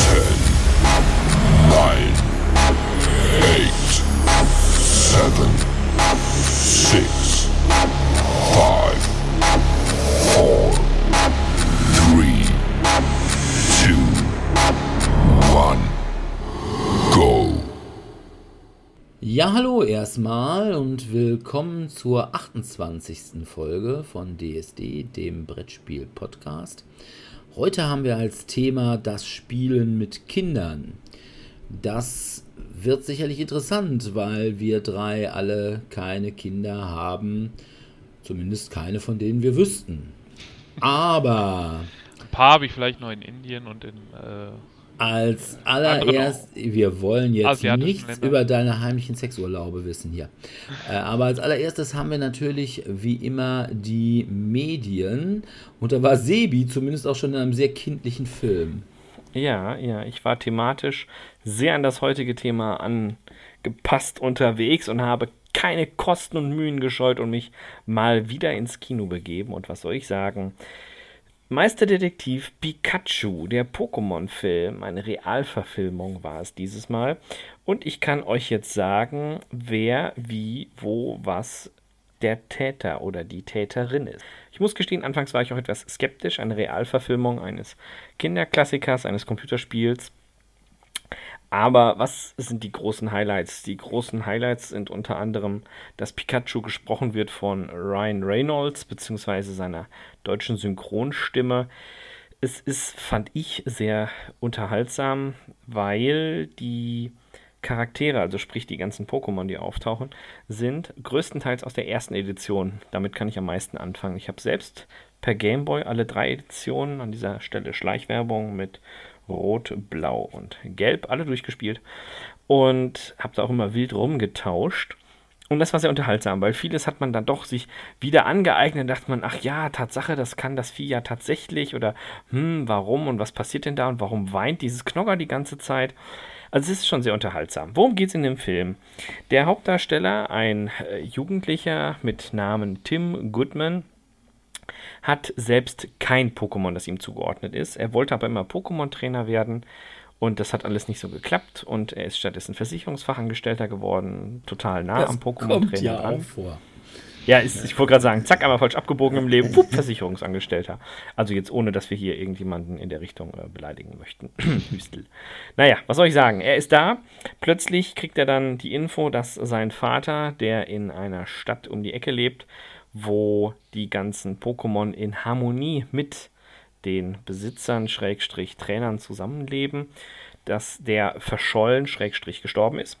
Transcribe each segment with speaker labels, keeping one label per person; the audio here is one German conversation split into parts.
Speaker 1: 10, 9, 8, 7, 6, 5, 4, 3, 2, 1, go.
Speaker 2: Ja, hallo erstmal und willkommen zur 28. Folge von DSD, dem Brettspiel-Podcast. Heute haben wir als Thema das Spielen mit Kindern. Das wird sicherlich interessant, weil wir drei alle keine Kinder haben, zumindest keine von denen wir wüssten. Aber
Speaker 3: Ein paar habe ich vielleicht noch in Indien und in. Äh,
Speaker 2: als allererst, wir wollen jetzt nichts
Speaker 3: Länder.
Speaker 2: über deine heimlichen Sexurlaube wissen hier. Äh, aber als allererstes haben wir natürlich wie immer die Medien. Und da war Sebi zumindest auch schon in einem sehr kindlichen Film.
Speaker 4: Ja, ja, ich war thematisch sehr an das heutige Thema angepasst unterwegs und habe keine Kosten und Mühen gescheut und mich mal wieder ins Kino begeben. Und was soll ich sagen? Meisterdetektiv Pikachu, der Pokémon-Film, eine Realverfilmung war es dieses Mal. Und ich kann euch jetzt sagen, wer, wie, wo, was der Täter oder die Täterin ist. Ich muss gestehen, anfangs war ich auch etwas skeptisch. Eine Realverfilmung eines Kinderklassikers, eines Computerspiels. Aber was sind die großen Highlights? Die großen Highlights sind unter anderem, dass Pikachu gesprochen wird von Ryan Reynolds beziehungsweise seiner deutschen Synchronstimme. Es ist, fand ich, sehr unterhaltsam, weil die Charaktere, also sprich die ganzen Pokémon, die auftauchen, sind größtenteils aus der ersten Edition. Damit kann ich am meisten anfangen. Ich habe selbst per Gameboy alle drei Editionen an dieser Stelle Schleichwerbung mit Rot, Blau und Gelb alle durchgespielt und habe da auch immer wild rumgetauscht. Und das war sehr unterhaltsam, weil vieles hat man dann doch sich wieder angeeignet. Da dachte man, ach ja, Tatsache, das kann das Vieh ja tatsächlich. Oder, hm, warum und was passiert denn da und warum weint dieses Knogger die ganze Zeit? Also es ist schon sehr unterhaltsam. Worum geht es in dem Film? Der Hauptdarsteller, ein äh, Jugendlicher mit Namen Tim Goodman, hat selbst kein Pokémon, das ihm zugeordnet ist. Er wollte aber immer Pokémon-Trainer werden und das hat alles nicht so geklappt und er ist stattdessen Versicherungsfachangestellter geworden, total nah am
Speaker 2: kommt
Speaker 4: Pokémon-Trainer
Speaker 2: ja
Speaker 4: dran.
Speaker 2: auch vor.
Speaker 4: Ja, ist, ich wollte gerade sagen, zack, einmal falsch abgebogen im Leben, pup, Versicherungsangestellter. Also jetzt ohne, dass wir hier irgendjemanden in der Richtung äh, beleidigen möchten. Hüstel. Naja, was soll ich sagen? Er ist da. Plötzlich kriegt er dann die Info, dass sein Vater, der in einer Stadt um die Ecke lebt, wo die ganzen Pokémon in Harmonie mit den Besitzern, Schrägstrich Trainern zusammenleben, dass der verschollen, Schrägstrich gestorben ist.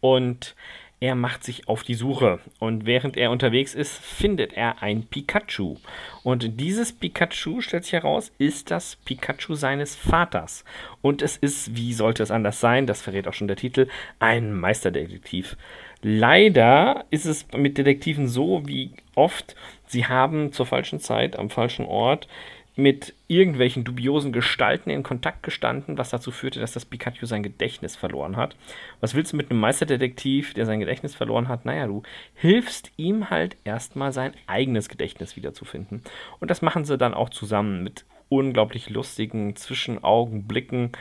Speaker 4: Und er macht sich auf die Suche. Und während er unterwegs ist, findet er ein Pikachu. Und dieses Pikachu, stellt sich heraus, ist das Pikachu seines Vaters. Und es ist, wie sollte es anders sein, das verrät auch schon der Titel, ein Meisterdetektiv. Leider ist es mit Detektiven so wie oft, sie haben zur falschen Zeit am falschen Ort mit irgendwelchen dubiosen Gestalten in Kontakt gestanden, was dazu führte, dass das Pikachu sein Gedächtnis verloren hat. Was willst du mit einem Meisterdetektiv, der sein Gedächtnis verloren hat? Naja, du hilfst ihm halt erstmal sein eigenes Gedächtnis wiederzufinden. Und das machen sie dann auch zusammen mit unglaublich lustigen Zwischenaugenblicken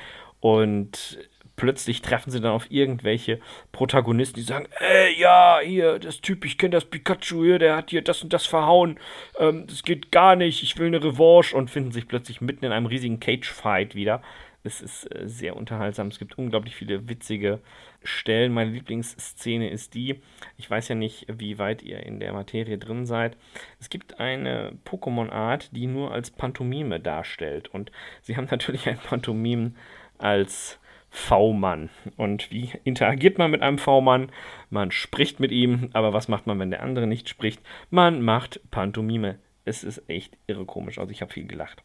Speaker 4: und plötzlich treffen sie dann auf irgendwelche Protagonisten, die sagen, ey, ja, hier, das Typ, ich kenne das Pikachu hier, der hat hier das und das verhauen, ähm, das geht gar nicht, ich will eine Revanche und finden sich plötzlich mitten in einem riesigen Cage-Fight wieder. Es ist äh, sehr unterhaltsam. Es gibt unglaublich viele witzige Stellen. Meine Lieblingsszene ist die, ich weiß ja nicht, wie weit ihr in der Materie drin seid. Es gibt eine Pokémon-Art, die nur als Pantomime darstellt. Und sie haben natürlich ein Pantomim als V-Mann. Und wie interagiert man mit einem V-Mann? Man spricht mit ihm, aber was macht man, wenn der andere nicht spricht? Man macht Pantomime. Es ist echt irre komisch. Also ich habe viel gelacht.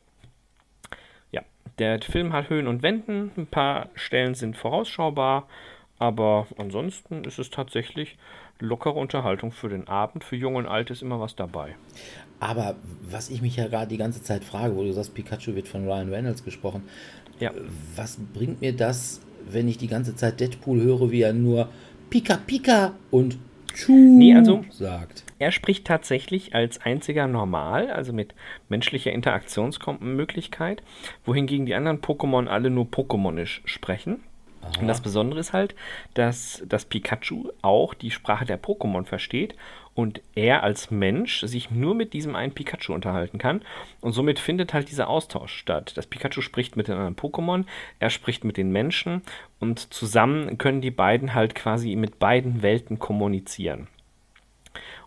Speaker 4: Ja, der Film hat Höhen und Wenden. Ein paar Stellen sind vorausschaubar. Aber ansonsten ist es tatsächlich lockere Unterhaltung für den Abend. Für Jung und Alt ist immer was dabei.
Speaker 2: Aber was ich mich ja gerade die ganze Zeit frage, wo du sagst, Pikachu wird von Ryan Reynolds gesprochen.
Speaker 4: Ja.
Speaker 2: Was bringt mir das, wenn ich die ganze Zeit Deadpool höre, wie er nur Pika Pika und Tschu
Speaker 4: Nee, also-
Speaker 2: sagt?
Speaker 4: Er spricht tatsächlich als einziger normal, also mit menschlicher Interaktionsmöglichkeit, wohingegen die anderen Pokémon alle nur Pokémonisch sprechen. Und das Besondere ist halt, dass das Pikachu auch die Sprache der Pokémon versteht und er als Mensch sich nur mit diesem einen Pikachu unterhalten kann. Und somit findet halt dieser Austausch statt. Das Pikachu spricht mit den anderen Pokémon, er spricht mit den Menschen und zusammen können die beiden halt quasi mit beiden Welten kommunizieren.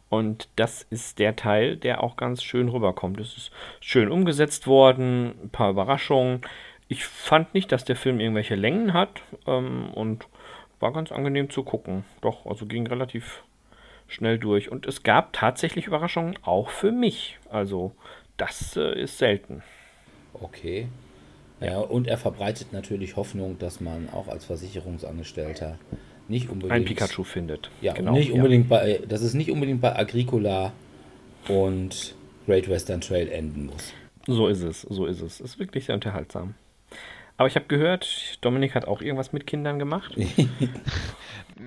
Speaker 4: Und das ist der Teil, der auch ganz schön rüberkommt. Es ist schön umgesetzt worden, ein paar Überraschungen. Ich fand nicht, dass der Film irgendwelche Längen hat ähm, und war ganz angenehm zu gucken. Doch, also ging relativ schnell durch. Und es gab tatsächlich Überraschungen auch für mich. Also das äh, ist selten.
Speaker 2: Okay. Ja, und er verbreitet natürlich Hoffnung, dass man auch als Versicherungsangestellter nicht unbedingt.
Speaker 4: Ein Pikachu findet.
Speaker 2: Ja,
Speaker 4: genau.
Speaker 2: nicht
Speaker 4: ja.
Speaker 2: unbedingt bei, dass es nicht unbedingt bei Agricola und Great Western Trail enden muss.
Speaker 4: So ist es, so ist es. Ist wirklich sehr unterhaltsam. Aber ich habe gehört, Dominik hat auch irgendwas mit Kindern gemacht.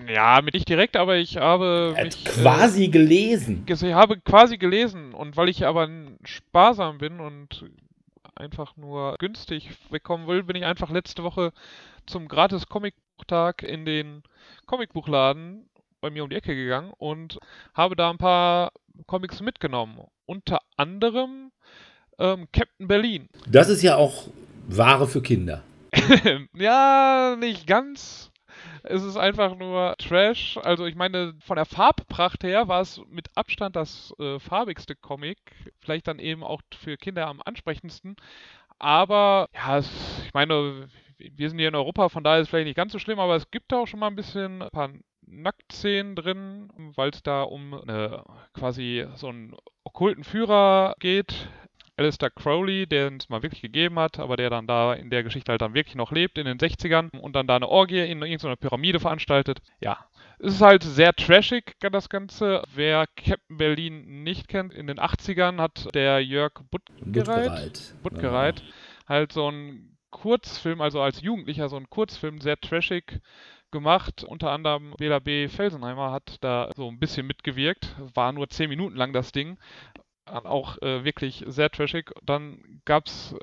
Speaker 3: Ja, mit nicht direkt, aber ich habe
Speaker 2: Er
Speaker 3: mich,
Speaker 2: hat quasi gelesen.
Speaker 3: Äh, ich habe quasi gelesen und weil ich aber sparsam bin und einfach nur günstig wegkommen will, bin ich einfach letzte Woche zum gratis Comicbuchtag in den Comicbuchladen bei mir um die Ecke gegangen und habe da ein paar Comics mitgenommen. Unter anderem ähm, Captain Berlin.
Speaker 2: Das ist ja auch Ware für Kinder.
Speaker 3: ja, nicht ganz. Es ist einfach nur Trash. Also ich meine, von der Farbpracht her war es mit Abstand das äh, farbigste Comic. Vielleicht dann eben auch für Kinder am ansprechendsten. Aber ja, es, ich meine, wir sind hier in Europa, von daher ist es vielleicht nicht ganz so schlimm, aber es gibt da auch schon mal ein bisschen ein paar Nacktszenen drin, weil es da um eine, quasi so einen okkulten Führer geht, Alistair Crowley, den es mal wirklich gegeben hat, aber der dann da in der Geschichte halt dann wirklich noch lebt in den 60ern und dann da eine Orgie in irgendeiner Pyramide veranstaltet. Ja, es ist halt sehr trashig, das Ganze. Wer Captain Berlin nicht kennt, in den 80ern hat der Jörg Buttgereit,
Speaker 2: Buttgereit.
Speaker 3: Buttgereit halt so einen Kurzfilm, also als Jugendlicher so einen Kurzfilm, sehr trashig gemacht. Unter anderem Bela B. Felsenheimer hat da so ein bisschen mitgewirkt. War nur 10 Minuten lang das Ding. Auch äh, wirklich sehr trashig. Dann gab es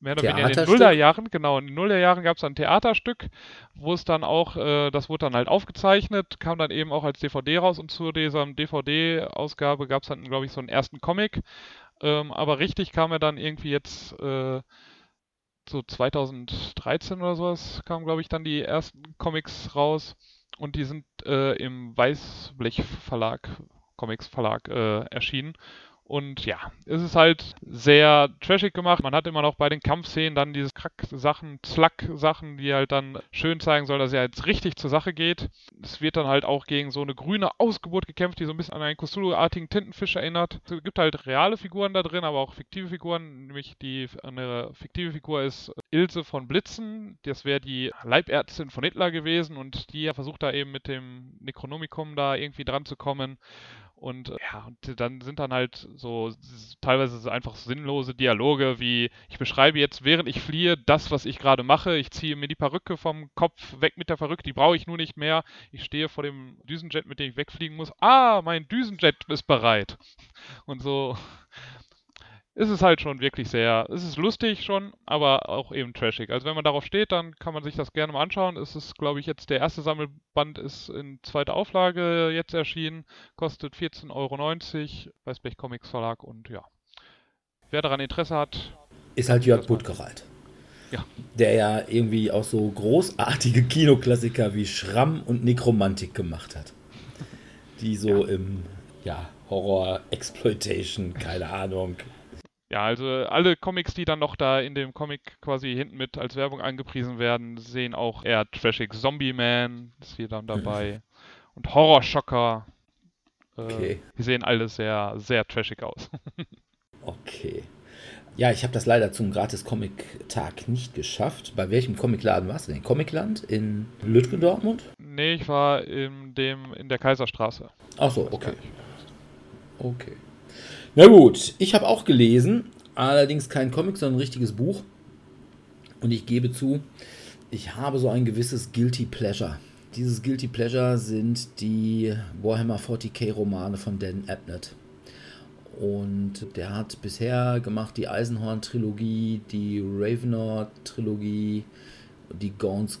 Speaker 3: mehr oder weniger in den? Nullerjahren, genau, in den Nullerjahren gab es ein Theaterstück, wo es dann auch, äh, das wurde dann halt aufgezeichnet, kam dann eben auch als DVD raus und zu dieser DVD-Ausgabe gab es dann, glaube ich, so einen ersten Comic. Ähm, aber richtig kam er dann irgendwie jetzt äh, so 2013 oder sowas, kamen, glaube ich, dann die ersten Comics raus. Und die sind äh, im Weißblech Verlag, Comics Verlag äh, erschienen. Und ja, es ist halt sehr trashig gemacht. Man hat immer noch bei den Kampfszenen dann diese Krack-Sachen, Slack-Sachen, die halt dann schön zeigen soll, dass er jetzt richtig zur Sache geht. Es wird dann halt auch gegen so eine grüne Ausgeburt gekämpft, die so ein bisschen an einen Cthulhu-artigen Tintenfisch erinnert. Es gibt halt reale Figuren da drin, aber auch fiktive Figuren. Nämlich die eine fiktive Figur ist Ilse von Blitzen. Das wäre die Leibärztin von Hitler gewesen und die versucht da eben mit dem Necronomicon da irgendwie dran zu kommen. Und äh, ja, und dann sind dann halt so teilweise so einfach sinnlose Dialoge wie, ich beschreibe jetzt, während ich fliehe, das, was ich gerade mache. Ich ziehe mir die Perücke vom Kopf weg mit der Perücke, die brauche ich nur nicht mehr. Ich stehe vor dem Düsenjet, mit dem ich wegfliegen muss. Ah, mein Düsenjet ist bereit. Und so ist es halt schon wirklich sehr, es ist lustig schon, aber auch eben trashig. Also wenn man darauf steht, dann kann man sich das gerne mal anschauen. Es ist, glaube ich, jetzt der erste Sammelband ist in zweiter Auflage jetzt erschienen, kostet 14,90 Euro, Weißblech Comics Verlag und ja. Wer daran Interesse hat,
Speaker 2: Ist halt Jörg Buttgereit.
Speaker 3: Ja.
Speaker 2: der ja irgendwie auch so großartige Kinoklassiker wie Schramm und Nekromantik gemacht hat. Die so im ja, Horror, Exploitation, keine Ahnung.
Speaker 3: Ja, also alle Comics, die dann noch da in dem Comic quasi hinten mit als Werbung angepriesen werden, sehen auch eher trashig. Zombie Man ist hier dann dabei. Und Horror Shocker. Äh,
Speaker 2: Okay.
Speaker 3: Die sehen alle sehr, sehr trashig aus.
Speaker 2: Okay. Ja, ich habe das leider zum Gratis-Comic-Tag nicht geschafft. Bei welchem Comicladen warst du denn? Comicland in Lütgen, Dortmund?
Speaker 3: nee, ich war in dem in der Kaiserstraße.
Speaker 2: Ach so, okay. Okay. Na gut, ich habe auch gelesen, allerdings kein Comic, sondern ein richtiges Buch. Und ich gebe zu, ich habe so ein gewisses Guilty Pleasure. Dieses Guilty Pleasure sind die Warhammer 40k Romane von Dan Abnett. Und der hat bisher gemacht die Eisenhorn-Trilogie, die Ravenor-Trilogie, die Gaunt's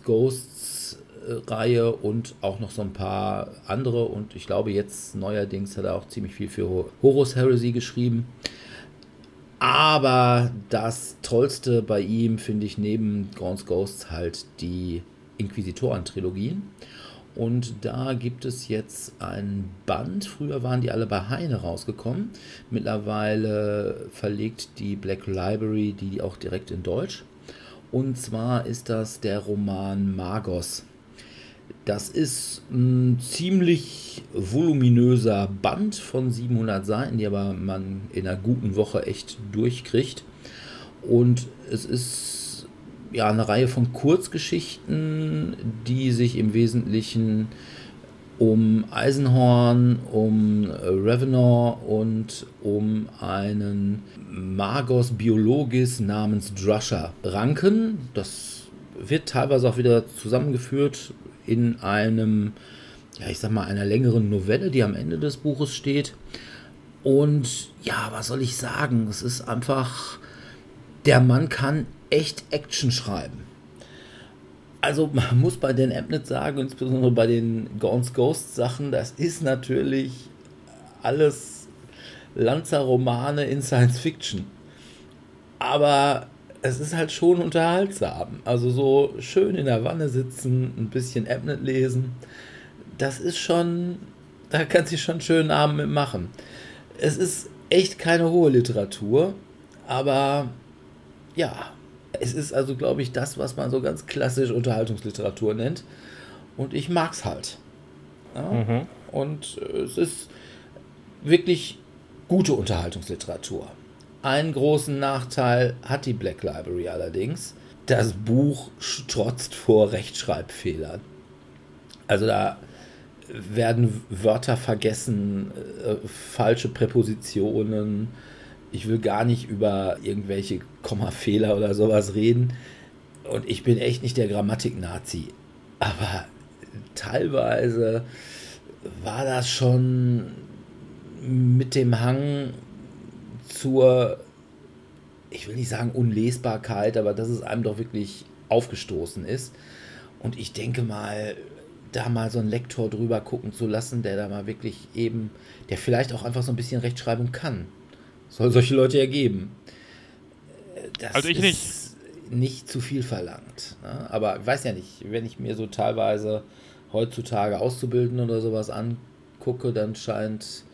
Speaker 2: Ghosts-Reihe und auch noch so ein paar andere. Und ich glaube, jetzt neuerdings hat er auch ziemlich viel für Ho- Horus Heresy geschrieben. Aber das Tollste bei ihm finde ich neben Gaunt's Ghosts halt die Inquisitoren-Trilogien. Und da gibt es jetzt ein Band. Früher waren die alle bei Heine rausgekommen. Mittlerweile verlegt die Black Library die auch direkt in Deutsch. Und zwar ist das der Roman Magos. Das ist ein ziemlich voluminöser Band von 700 Seiten, die aber man in einer guten Woche echt durchkriegt. Und es ist ja eine Reihe von Kurzgeschichten, die sich im Wesentlichen um Eisenhorn, um Ravenor und um einen Magos Biologis namens Drusher ranken. Das wird teilweise auch wieder zusammengeführt in einem, ja, ich sag mal, einer längeren Novelle, die am Ende des Buches steht. Und ja, was soll ich sagen? Es ist einfach, der Mann kann echt Action schreiben. Also man muss bei den Abnett sagen, insbesondere bei den Gaunt's Ghost Sachen, das ist natürlich alles Lanzer-Romane in Science Fiction. Aber es ist halt schon unterhaltsam. Also so schön in der Wanne sitzen, ein bisschen Abnett lesen, das ist schon, da kann sich schon einen schönen Abend mitmachen. Es ist echt keine hohe Literatur, aber ja, es ist also, glaube ich, das, was man so ganz klassisch Unterhaltungsliteratur nennt. Und ich mag's halt. Ja? Und äh, es ist wirklich gute Unterhaltungsliteratur. Einen großen Nachteil hat die Black Library allerdings. Das Buch strotzt vor Rechtschreibfehlern. Also da werden Wörter vergessen, äh, falsche Präpositionen. Ich will gar nicht über irgendwelche Kommafehler oder sowas reden. Und ich bin echt nicht der Grammatik-Nazi. Aber teilweise war das schon mit dem Hang zur, ich will nicht sagen Unlesbarkeit, aber dass es einem doch wirklich aufgestoßen ist. Und ich denke mal, da mal so einen Lektor drüber gucken zu lassen, der da mal wirklich eben, der vielleicht auch einfach so ein bisschen Rechtschreibung kann. Soll solche Leute ergeben. Das
Speaker 3: Also ich
Speaker 2: ist nicht zu viel verlangt. Ne? Aber ich weiß ja nicht, wenn ich mir so teilweise heutzutage Auszubildende oder sowas angucke, dann scheint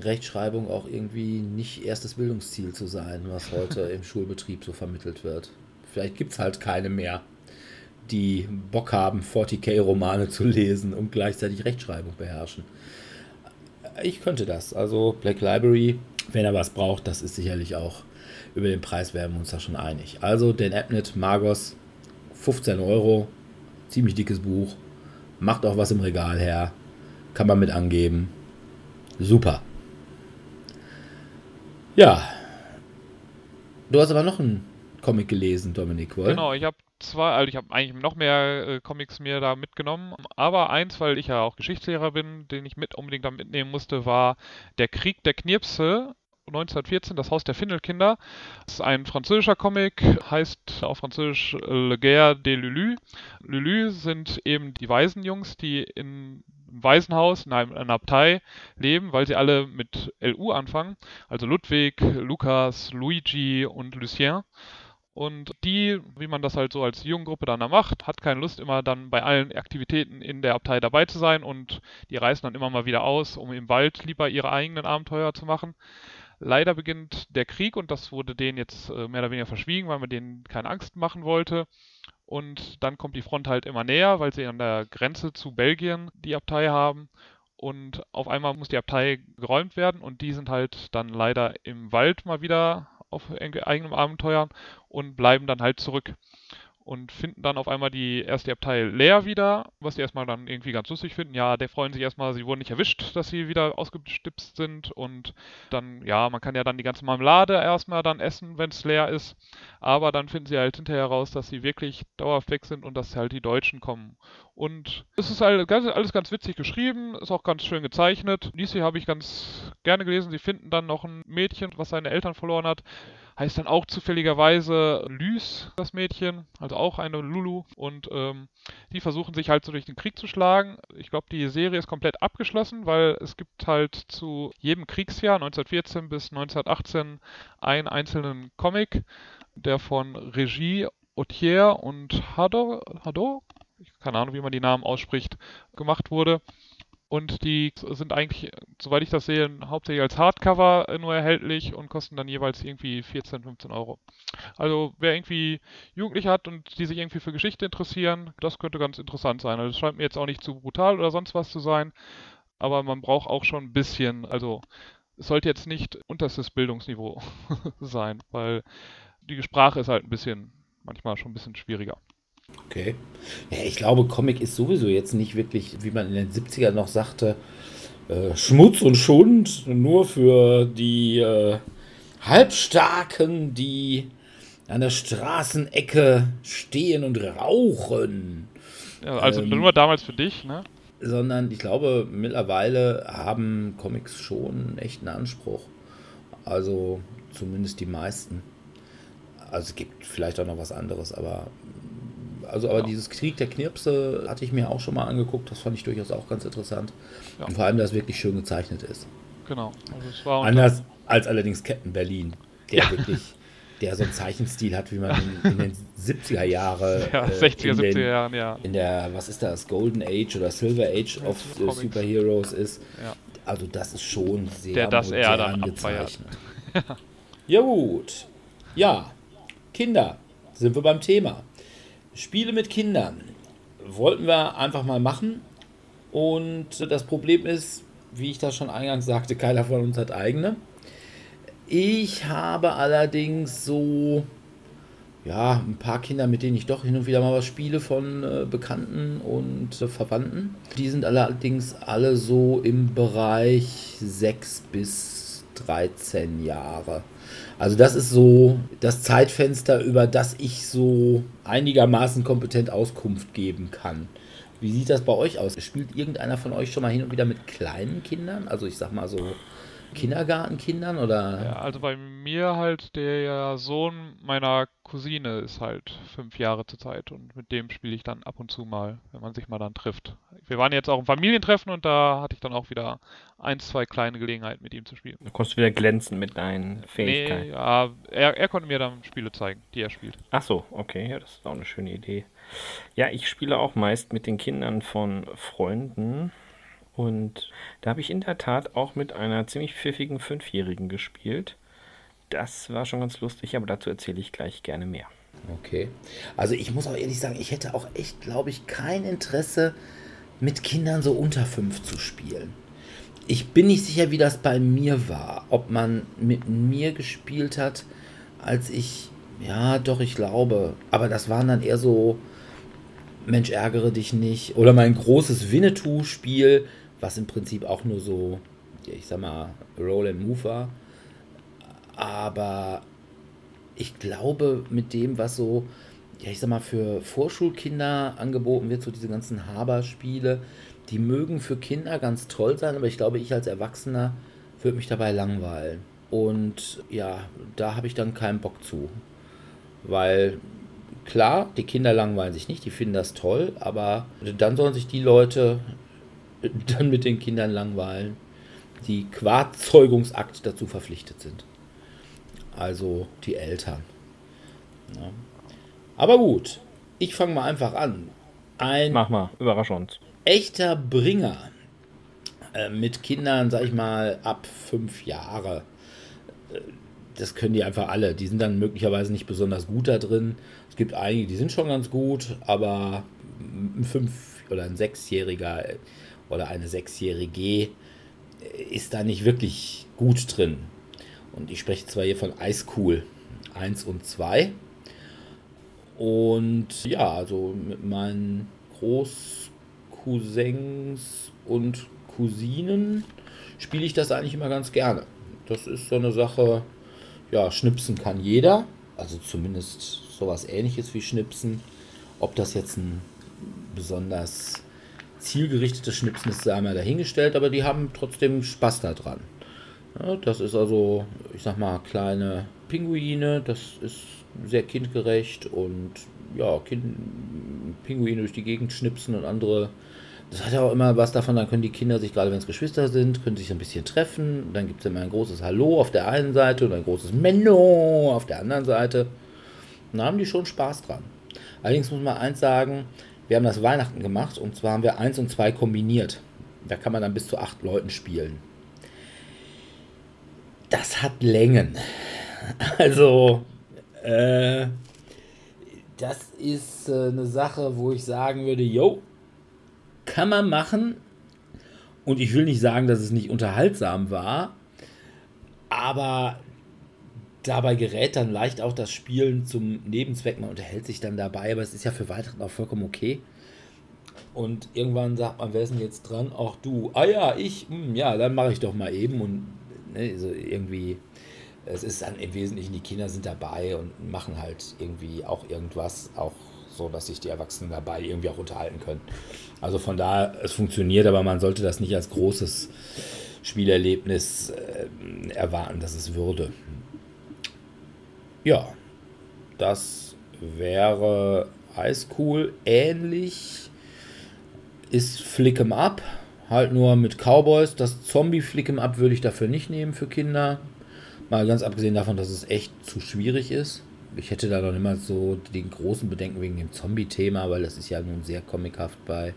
Speaker 2: Rechtschreibung auch irgendwie nicht erstes Bildungsziel zu sein, was heute im Schulbetrieb so vermittelt wird. Vielleicht gibt es halt keine mehr, die Bock haben, 40k-Romane zu lesen und gleichzeitig Rechtschreibung beherrschen. Ich könnte das. Also Black Library, wenn er was braucht, das ist sicherlich auch über den Preis werden wir uns da schon einig. Also den Appnet Magos, 15 Euro, ziemlich dickes Buch, macht auch was im Regal her, kann man mit angeben. Super. Ja. Du hast aber noch einen Comic gelesen, Dominik, wohl?
Speaker 3: Genau, ich habe zwei, also ich habe eigentlich noch mehr äh, Comics mir da mitgenommen, aber eins, weil ich ja auch Geschichtslehrer bin, den ich mit unbedingt da mitnehmen musste, war Der Krieg der Knirpse 1914, das Haus der Findelkinder. Das ist ein französischer Comic, heißt auf Französisch Le Guerre des Lulu. Lulu sind eben die Waisenjungs, die in einem Waisenhaus, in einer Abtei leben, weil sie alle mit LU anfangen. Also Ludwig, Lukas, Luigi und Lucien. Und die, wie man das halt so als Junggruppe dann da macht, hat keine Lust, immer dann bei allen Aktivitäten in der Abtei dabei zu sein und die reisen dann immer mal wieder aus, um im Wald lieber ihre eigenen Abenteuer zu machen. Leider beginnt der Krieg und das wurde denen jetzt äh, mehr oder weniger verschwiegen, weil man denen keine Angst machen wollte. Und dann kommt die Front halt immer näher, weil sie an der Grenze zu Belgien die Abtei haben. Und auf einmal muss die Abtei geräumt werden und die sind halt dann leider im Wald mal wieder auf eigenem Abenteuer und bleiben dann halt zurück und finden dann auf einmal die erste Abtei leer wieder, was sie erstmal dann irgendwie ganz lustig finden. Ja, der freuen sich erstmal, sie wurden nicht erwischt, dass sie wieder ausgestipst sind und dann, ja, man kann ja dann die ganze Marmelade erstmal dann essen, wenn es leer ist, aber dann finden sie halt hinterher raus, dass sie wirklich dauerhaft weg sind und dass halt die Deutschen kommen. Und es ist halt ganz, alles ganz witzig geschrieben, ist auch ganz schön gezeichnet. Nisi habe ich ganz gerne gelesen. Sie finden dann noch ein Mädchen, was seine Eltern verloren hat heißt dann auch zufälligerweise Lys, das Mädchen, also auch eine Lulu. Und ähm, die versuchen sich halt so durch den Krieg zu schlagen. Ich glaube, die Serie ist komplett abgeschlossen, weil es gibt halt zu jedem Kriegsjahr, 1914 bis 1918, einen einzelnen Comic, der von Regie Autier und Hador, Hador, keine Ahnung, wie man die Namen ausspricht, gemacht wurde. Und die sind eigentlich, soweit ich das sehe, hauptsächlich als Hardcover nur erhältlich und kosten dann jeweils irgendwie 14, 15 Euro. Also wer irgendwie Jugendliche hat und die sich irgendwie für Geschichte interessieren, das könnte ganz interessant sein. Also es scheint mir jetzt auch nicht zu brutal oder sonst was zu sein, aber man braucht auch schon ein bisschen, also es sollte jetzt nicht unterstes Bildungsniveau sein, weil die Sprache ist halt ein bisschen, manchmal schon ein bisschen schwieriger.
Speaker 2: Okay. Ja, ich glaube, Comic ist sowieso jetzt nicht wirklich, wie man in den 70ern noch sagte, äh, Schmutz und Schund nur für die äh, Halbstarken, die an der Straßenecke stehen und rauchen.
Speaker 3: Ja, also ähm, nur damals für dich, ne?
Speaker 2: Sondern ich glaube, mittlerweile haben Comics schon einen echten Anspruch. Also zumindest die meisten. Also es gibt vielleicht auch noch was anderes, aber also aber ja. dieses Krieg der Knirpse hatte ich mir auch schon mal angeguckt. Das fand ich durchaus auch ganz interessant. Ja. Und vor allem, dass es wirklich schön gezeichnet ist.
Speaker 3: Genau.
Speaker 2: Also Anders als allerdings Captain Berlin, der ja. wirklich, der so einen Zeichenstil hat, wie man in, in den 70er Jahre.
Speaker 3: Ja, 60er, 70er Jahren, ja.
Speaker 2: In der, was ist das, Golden Age oder Silver Age of Superheroes ist. Ja. Also das ist schon sehr
Speaker 3: der das er dann gezeichnet.
Speaker 2: ja gut. Ja, Kinder, sind wir beim Thema. Spiele mit Kindern wollten wir einfach mal machen. Und das Problem ist, wie ich das schon eingangs sagte, keiner von uns hat eigene. Ich habe allerdings so, ja, ein paar Kinder, mit denen ich doch hin und wieder mal was spiele von äh, Bekannten und äh, Verwandten. Die sind allerdings alle so im Bereich 6 bis 13 Jahre. Also das ist so das Zeitfenster, über das ich so einigermaßen kompetent Auskunft geben kann. Wie sieht das bei euch aus? Spielt irgendeiner von euch schon mal hin und wieder mit kleinen Kindern? Also ich sag mal so Kindergartenkindern oder?
Speaker 3: Ja, also bei mir halt der Sohn meiner Cousine ist halt fünf Jahre zurzeit und mit dem spiele ich dann ab und zu mal, wenn man sich mal dann trifft. Wir waren jetzt auch im Familientreffen und da hatte ich dann auch wieder ein, zwei kleine Gelegenheiten mit ihm zu spielen.
Speaker 4: Du konntest wieder glänzen mit deinen Fähigkeiten.
Speaker 3: Nee, ja, er, er konnte mir dann Spiele zeigen, die er spielt.
Speaker 4: Ach so, okay, ja, das ist auch eine schöne Idee. Ja, ich spiele auch meist mit den Kindern von Freunden. Und da habe ich in der Tat auch mit einer ziemlich pfiffigen Fünfjährigen gespielt. Das war schon ganz lustig, aber dazu erzähle ich gleich gerne mehr.
Speaker 2: Okay. Also ich muss auch ehrlich sagen, ich hätte auch echt, glaube ich, kein Interesse, mit Kindern so unter fünf zu spielen. Ich bin nicht sicher, wie das bei mir war. Ob man mit mir gespielt hat, als ich. Ja, doch, ich glaube. Aber das waren dann eher so. Mensch, ärgere dich nicht. Oder mein großes Winnetou-Spiel, was im Prinzip auch nur so, ich sag mal, Roll and Move war. Aber ich glaube, mit dem, was so, ja, ich sag mal, für Vorschulkinder angeboten wird, so diese ganzen Haber-Spiele, die mögen für Kinder ganz toll sein, aber ich glaube, ich als Erwachsener würde mich dabei langweilen. Und ja, da habe ich dann keinen Bock zu. Weil klar, die Kinder langweilen sich nicht, die finden das toll, aber dann sollen sich die Leute dann mit den Kindern langweilen, die qua Zeugungsakt dazu verpflichtet sind. Also die Eltern. Ja. Aber gut, ich fange mal einfach an. Ein
Speaker 4: Mach mal, überrasch uns.
Speaker 2: echter Bringer äh, mit Kindern, sag ich mal, ab fünf Jahre. Äh, Das können die einfach alle. Die sind dann möglicherweise nicht besonders gut da drin. Es gibt einige, die sind schon ganz gut, aber ein fünf- oder ein sechsjähriger oder eine sechsjährige ist da nicht wirklich gut drin. Und ich spreche zwar hier von Ice Cool 1 und 2. Und ja, also mit meinen Großcousins und Cousinen spiele ich das eigentlich immer ganz gerne. Das ist so eine Sache, ja, schnipsen kann jeder. Also zumindest sowas ähnliches wie schnipsen. Ob das jetzt ein besonders zielgerichtetes Schnipsen ist, sei mal dahingestellt, aber die haben trotzdem Spaß daran. Ja, das ist also, ich sag mal, kleine Pinguine, das ist sehr kindgerecht und ja, kind, Pinguine durch die Gegend schnipsen und andere. Das hat ja auch immer was davon, dann können die Kinder sich, gerade wenn es Geschwister sind, können sich ein bisschen treffen. Dann gibt es immer ein großes Hallo auf der einen Seite und ein großes Menno auf der anderen Seite. Da haben die schon Spaß dran. Allerdings muss man eins sagen, wir haben das Weihnachten gemacht und zwar haben wir eins und zwei kombiniert. Da kann man dann bis zu acht Leuten spielen. Das hat Längen. Also, äh, das ist äh, eine Sache, wo ich sagen würde, yo, kann man machen. Und ich will nicht sagen, dass es nicht unterhaltsam war, aber dabei gerät dann leicht auch das Spielen zum Nebenzweck. Man unterhält sich dann dabei, aber es ist ja für Weihnachten auch vollkommen okay. Und irgendwann sagt man, wer ist denn jetzt dran? Ach du, ah ja, ich, hm, ja, dann mache ich doch mal eben. Und ne, so irgendwie, es ist dann im Wesentlichen, die Kinder sind dabei und machen halt irgendwie auch irgendwas, auch so, dass sich die Erwachsenen dabei irgendwie auch unterhalten können. Also von daher, es funktioniert, aber man sollte das nicht als großes Spielerlebnis äh, erwarten, dass es würde. Ja, das wäre Ice Cool. Ähnlich ist Flick'em Up, halt nur mit Cowboys. Das Zombie Flick'em Up würde ich dafür nicht nehmen für Kinder. Mal ganz abgesehen davon, dass es echt zu schwierig ist. Ich hätte da noch immer so den großen Bedenken wegen dem Zombie-Thema, weil das ist ja nun sehr comichaft bei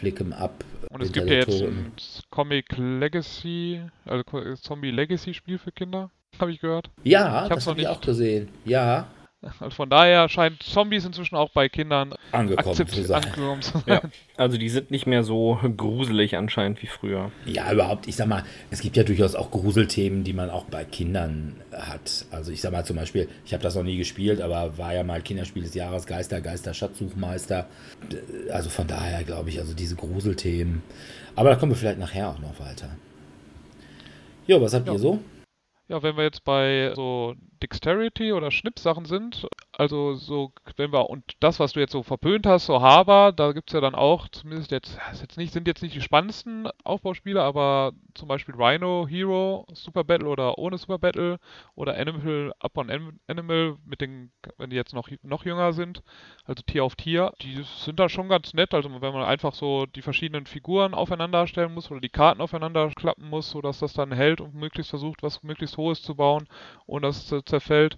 Speaker 2: Flick'em Up.
Speaker 3: Und es gibt ja jetzt ein Comic Legacy, also Zombie Legacy Spiel für Kinder, habe ich gehört.
Speaker 2: Ja,
Speaker 3: Ich
Speaker 2: das
Speaker 3: noch
Speaker 2: habe ich
Speaker 3: nicht.
Speaker 2: auch gesehen. Ja,
Speaker 3: Also von daher scheint Zombies inzwischen auch bei Kindern
Speaker 2: angekommen zu sein.
Speaker 3: angekommen zu sein.
Speaker 4: Ja. Also die sind nicht mehr so gruselig anscheinend wie früher.
Speaker 2: Ja, überhaupt, ich sag mal, es gibt ja durchaus auch Gruselthemen, die man auch bei Kindern hat. Also ich sag mal zum Beispiel, ich habe das noch nie gespielt, aber war ja mal Kinderspiel des Jahres, Geister, Geister, Schatzsuchmeister. Also von daher glaube ich, also diese Gruselthemen. Aber da kommen wir vielleicht nachher auch noch weiter. Jo, was habt
Speaker 3: Ja.
Speaker 2: ihr so?
Speaker 3: Ja, wenn wir jetzt bei so Dexterity oder Schnippsachen sind, also so, wenn wir, und das, was du jetzt so verpönt hast, so Haber, da gibt es ja dann auch, zumindest jetzt, jetzt nicht, sind jetzt nicht die spannendsten Aufbauspiele, aber zum Beispiel Rhino, Hero, Super Battle oder ohne Super Battle oder Animal Upon Anim- Animal mit den, wenn die jetzt noch, noch jünger sind, also Tier auf Tier, die sind da schon ganz nett, also wenn man einfach so die verschiedenen Figuren aufeinander stellen muss oder die Karten aufeinander klappen muss, sodass das dann hält und möglichst versucht, was möglichst Hohes zu bauen und das zerfällt.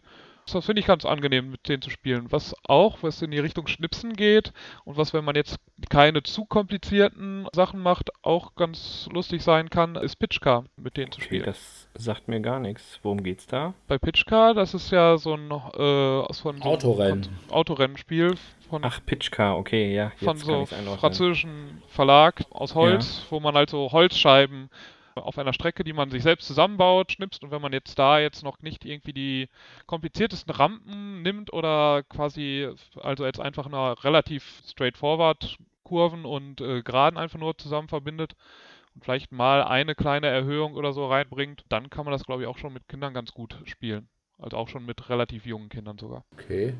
Speaker 3: Das finde ich ganz angenehm, mit denen zu spielen. Was auch, was in die Richtung Schnipsen geht und was, wenn man jetzt keine zu komplizierten Sachen macht, auch ganz lustig sein kann, ist Pitchcar, mit denen zu
Speaker 4: Okay,
Speaker 3: spielen.
Speaker 4: das sagt mir gar nichts. Worum geht's da?
Speaker 3: Bei Pitchcar, das ist ja so ein äh, von so einem
Speaker 2: Autorennen.
Speaker 3: Autorennspiel von
Speaker 4: Ach, Pitchcar, okay, ja. Jetzt
Speaker 3: von so
Speaker 4: einordnen.
Speaker 3: französischen Verlag aus Holz, wo man halt so Holzscheiben auf einer Strecke, die man sich selbst zusammenbaut, schnipst und wenn man jetzt da jetzt noch nicht irgendwie die kompliziertesten Rampen nimmt oder quasi also jetzt einfach nur relativ straightforward Kurven und äh, Geraden einfach nur zusammen verbindet und vielleicht mal eine kleine Erhöhung oder so reinbringt, dann kann man das glaube ich auch schon mit Kindern ganz gut spielen. Also auch schon mit relativ jungen Kindern sogar.
Speaker 2: Okay.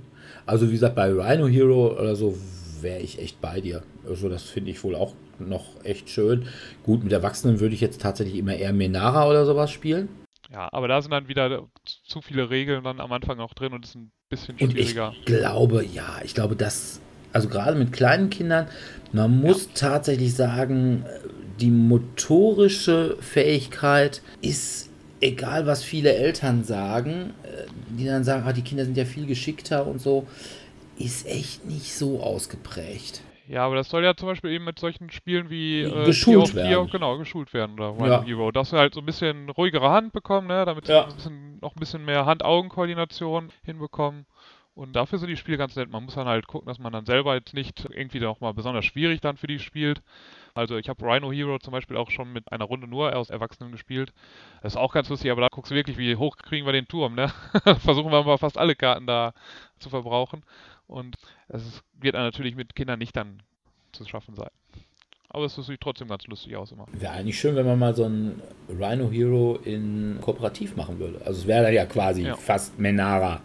Speaker 2: Also wie gesagt, bei Rhino Hero oder so wäre ich echt bei dir. Also das finde ich wohl auch noch echt schön. Gut, mit Erwachsenen würde ich jetzt tatsächlich immer eher Menara oder sowas spielen.
Speaker 3: Ja, aber da sind dann wieder zu viele Regeln dann am Anfang auch drin und ist ein bisschen
Speaker 2: Und ich
Speaker 3: schwieriger.
Speaker 2: glaube, ja, ich glaube, dass, also gerade mit kleinen Kindern, man muss tatsächlich sagen, die motorische Fähigkeit ist egal was viele Eltern sagen, äh, die dann sagen, ah, die Kinder sind ja viel geschickter und so, ist echt nicht so ausgeprägt.
Speaker 3: Ja, aber das soll ja zum Beispiel eben mit solchen Spielen wie
Speaker 2: äh, geschult werden. Hier,
Speaker 3: genau, geschult werden oder ja. Hero. Dass wir halt so ein bisschen ruhigere Hand bekommen, ne, damit ja. ein bisschen, noch ein bisschen mehr Hand-Augen-Koordination hinbekommen. Und dafür sind die Spiele ganz nett. Man muss dann halt gucken, dass man dann selber jetzt nicht irgendwie noch mal besonders schwierig dann für die spielt. Also ich habe Rhino Hero zum Beispiel auch schon mit einer Runde nur aus Erwachsenen gespielt. Das ist auch ganz lustig, aber da guckst du wirklich, wie hoch kriegen wir den Turm, ne? Versuchen wir mal fast alle Karten da zu verbrauchen. Und es wird dann natürlich mit Kindern nicht dann zu schaffen sein. Aber es sieht trotzdem ganz lustig aus immer.
Speaker 2: Wäre eigentlich schön, wenn man mal so ein Rhino Hero in Kooperativ machen würde. Also es wäre dann ja quasi ja. fast Menara.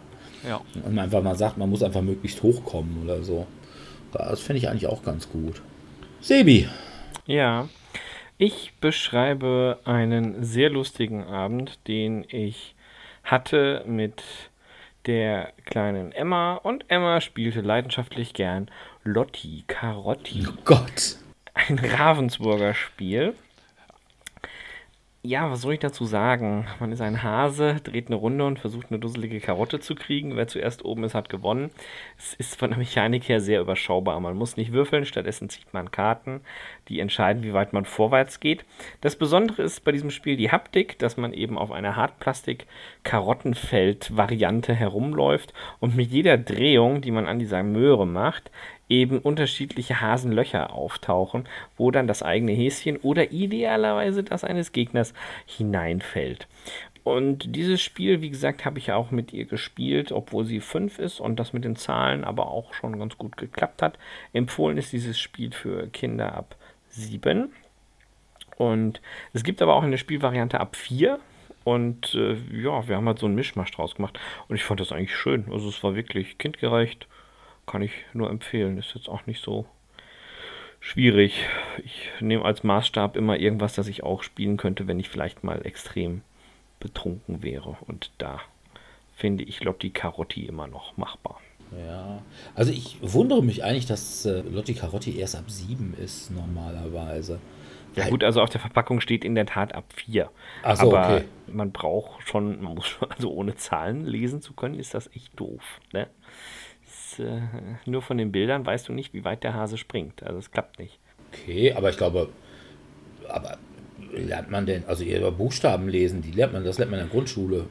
Speaker 2: Ja. Und man einfach mal sagt, man muss einfach möglichst hochkommen oder so. Das finde ich eigentlich auch ganz gut. Sebi.
Speaker 4: Ja, ich beschreibe einen sehr lustigen Abend, den ich hatte mit der kleinen Emma und Emma spielte leidenschaftlich gern Lotti Carotti.
Speaker 2: Oh Gott.
Speaker 4: Ein Ravensburger Spiel. Ja, was soll ich dazu sagen? Man ist ein Hase, dreht eine Runde und versucht eine dusselige Karotte zu kriegen. Wer zuerst oben ist, hat gewonnen. Es ist von der Mechanik her sehr überschaubar. Man muss nicht würfeln, stattdessen zieht man Karten, die entscheiden, wie weit man vorwärts geht. Das Besondere ist bei diesem Spiel die Haptik, dass man eben auf einer Hartplastik-Karottenfeld-Variante herumläuft und mit jeder Drehung, die man an dieser Möhre macht, eben unterschiedliche Hasenlöcher auftauchen, wo dann das eigene Häschen oder idealerweise das eines Gegners hineinfällt. Und dieses Spiel, wie gesagt, habe ich auch mit ihr gespielt, obwohl sie fünf ist und das mit den Zahlen aber auch schon ganz gut geklappt hat. Empfohlen ist dieses Spiel für Kinder ab sieben. Und es gibt aber auch eine Spielvariante ab vier. Und äh, ja, wir haben halt so einen Mischmasch draus gemacht. Und ich fand das eigentlich schön. Also es war wirklich kindgerecht kann ich nur empfehlen. Ist jetzt auch nicht so schwierig. Ich nehme als Maßstab immer irgendwas, das ich auch spielen könnte, wenn ich vielleicht mal extrem betrunken wäre. Und da finde ich Lotti Carotti immer noch machbar.
Speaker 2: Ja, also ich wundere mich eigentlich, dass äh, Lotti Carotti erst ab 7 ist normalerweise.
Speaker 4: Ja gut, also auf der Verpackung steht in der Tat ab 4. Ach so, Aber okay. man braucht schon, man muss schon, also ohne Zahlen lesen zu können, ist das echt doof. Ne? Äh, nur von den Bildern weißt du nicht, wie weit der Hase springt. Also es klappt nicht.
Speaker 2: Okay, aber ich glaube, aber lernt man denn, also ihr Buchstaben lesen, die lernt man, das lernt man in der Grundschule.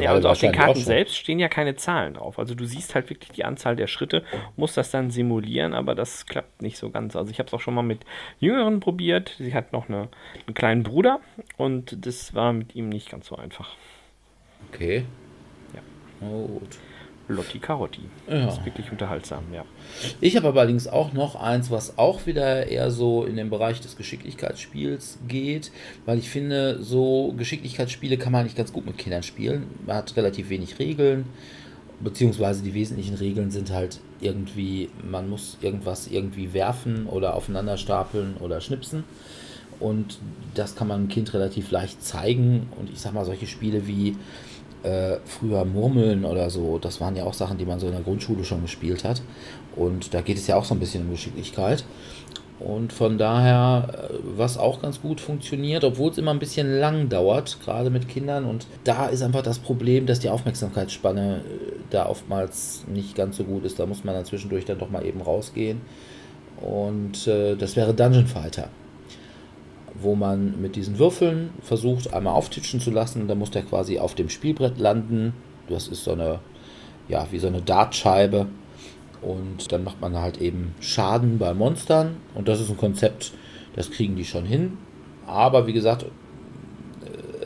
Speaker 4: Ja, also auf den Karten selbst stehen ja keine Zahlen drauf. Also du siehst halt wirklich die Anzahl der Schritte, musst das dann simulieren, aber das klappt nicht so ganz. Also ich habe es auch schon mal mit Jüngeren probiert. Sie hat noch eine, einen kleinen Bruder und das war mit ihm nicht ganz so einfach.
Speaker 2: Okay.
Speaker 4: Ja. Oh, gut. Lotti Carotti. Ja. Das ist wirklich unterhaltsam, ja.
Speaker 2: Ich habe allerdings auch noch eins, was auch wieder eher so in den Bereich des Geschicklichkeitsspiels geht, weil ich finde, so Geschicklichkeitsspiele kann man nicht ganz gut mit Kindern spielen. Man hat relativ wenig Regeln, beziehungsweise die wesentlichen Regeln sind halt irgendwie, man muss irgendwas irgendwie werfen oder aufeinander stapeln oder schnipsen. Und das kann man einem Kind relativ leicht zeigen. Und ich sag mal, solche Spiele wie äh, früher Murmeln oder so, das waren ja auch Sachen, die man so in der Grundschule schon gespielt hat. Und da geht es ja auch so ein bisschen um Geschicklichkeit. Und von daher, äh, was auch ganz gut funktioniert, obwohl es immer ein bisschen lang dauert, gerade mit Kindern. Und da ist einfach das Problem, dass die Aufmerksamkeitsspanne äh, da oftmals nicht ganz so gut ist. Da muss man dann zwischendurch dann doch mal eben rausgehen. Und äh, das wäre Dungeon Fighter wo man mit diesen Würfeln versucht, einmal auftitschen zu lassen. Dann muss der quasi auf dem Spielbrett landen. Das ist so eine, ja, wie so eine Dartscheibe. Und dann macht man halt eben Schaden bei Monstern. Und das ist ein Konzept, das kriegen die schon hin. Aber wie gesagt,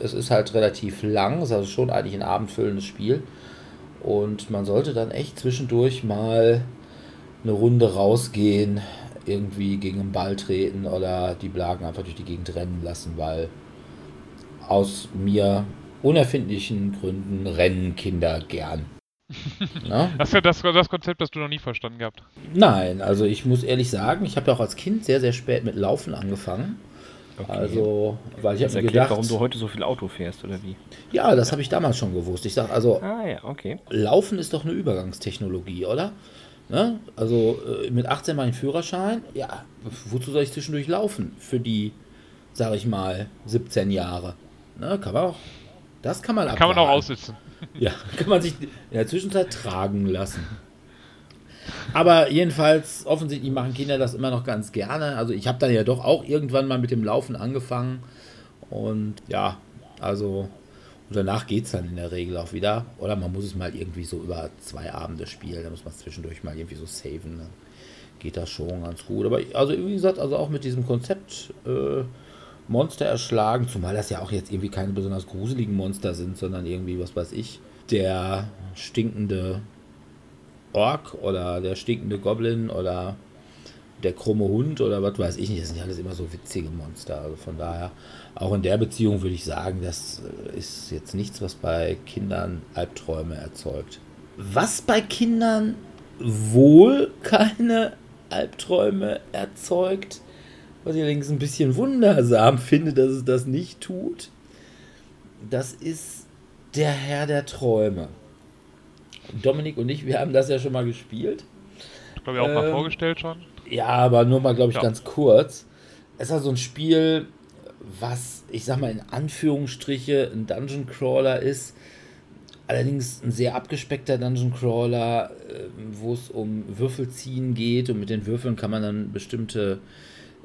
Speaker 2: es ist halt relativ lang. Es ist also schon eigentlich ein abendfüllendes Spiel. Und man sollte dann echt zwischendurch mal eine Runde rausgehen, irgendwie gegen einen Ball treten oder die Blagen einfach durch die Gegend rennen lassen, weil aus mir unerfindlichen Gründen rennen Kinder gern.
Speaker 3: das ist ja das, das Konzept, das du noch nie verstanden gehabt.
Speaker 2: Nein, also ich muss ehrlich sagen, ich habe ja auch als Kind sehr, sehr spät mit Laufen angefangen. Okay. Also, weil ich habe mir gedacht,
Speaker 4: warum du heute so viel Auto fährst oder wie?
Speaker 2: Ja, das habe ich damals schon gewusst. Ich sage also,
Speaker 4: ah, ja, okay.
Speaker 2: Laufen ist doch eine Übergangstechnologie, oder? Ne? Also äh, mit 18 mal den Führerschein, ja, wozu soll ich zwischendurch laufen? Für die, sage ich mal, 17 Jahre. Ne? Kann man auch Das kann man
Speaker 3: Kann man auch aussitzen.
Speaker 2: Ja, kann man sich in der Zwischenzeit tragen lassen. Aber jedenfalls, offensichtlich machen Kinder das immer noch ganz gerne. Also ich habe dann ja doch auch irgendwann mal mit dem Laufen angefangen. Und ja, also und danach geht es dann in der Regel auch wieder. Oder man muss es mal irgendwie so über zwei Abende spielen. Da muss man zwischendurch mal irgendwie so saven. Dann geht das schon ganz gut. Aber also wie gesagt, also auch mit diesem Konzept äh, Monster erschlagen, zumal das ja auch jetzt irgendwie keine besonders gruseligen Monster sind, sondern irgendwie, was weiß ich, der stinkende Ork oder der stinkende Goblin oder der krumme Hund oder was weiß ich nicht. Das sind ja alles immer so witzige Monster. Also von daher, auch in der Beziehung würde ich sagen, das ist jetzt nichts, was bei Kindern Albträume erzeugt. Was bei Kindern wohl keine Albträume erzeugt, was ich allerdings ein bisschen wundersam finde, dass es das nicht tut, das ist der Herr der Träume. Dominik und ich, wir haben das ja schon mal gespielt.
Speaker 3: Ich glaube, ich auch mal
Speaker 2: Ähm,
Speaker 3: vorgestellt schon.
Speaker 2: Ja, aber nur mal, glaube ich,
Speaker 3: Ja.
Speaker 2: ganz kurz. Es ist also ein Spiel, was, ich sag mal in Anführungsstriche, ein Dungeon Crawler ist. Allerdings ein sehr abgespeckter Dungeon Crawler, äh, wo es um Würfelziehen geht und mit den Würfeln kann man dann bestimmte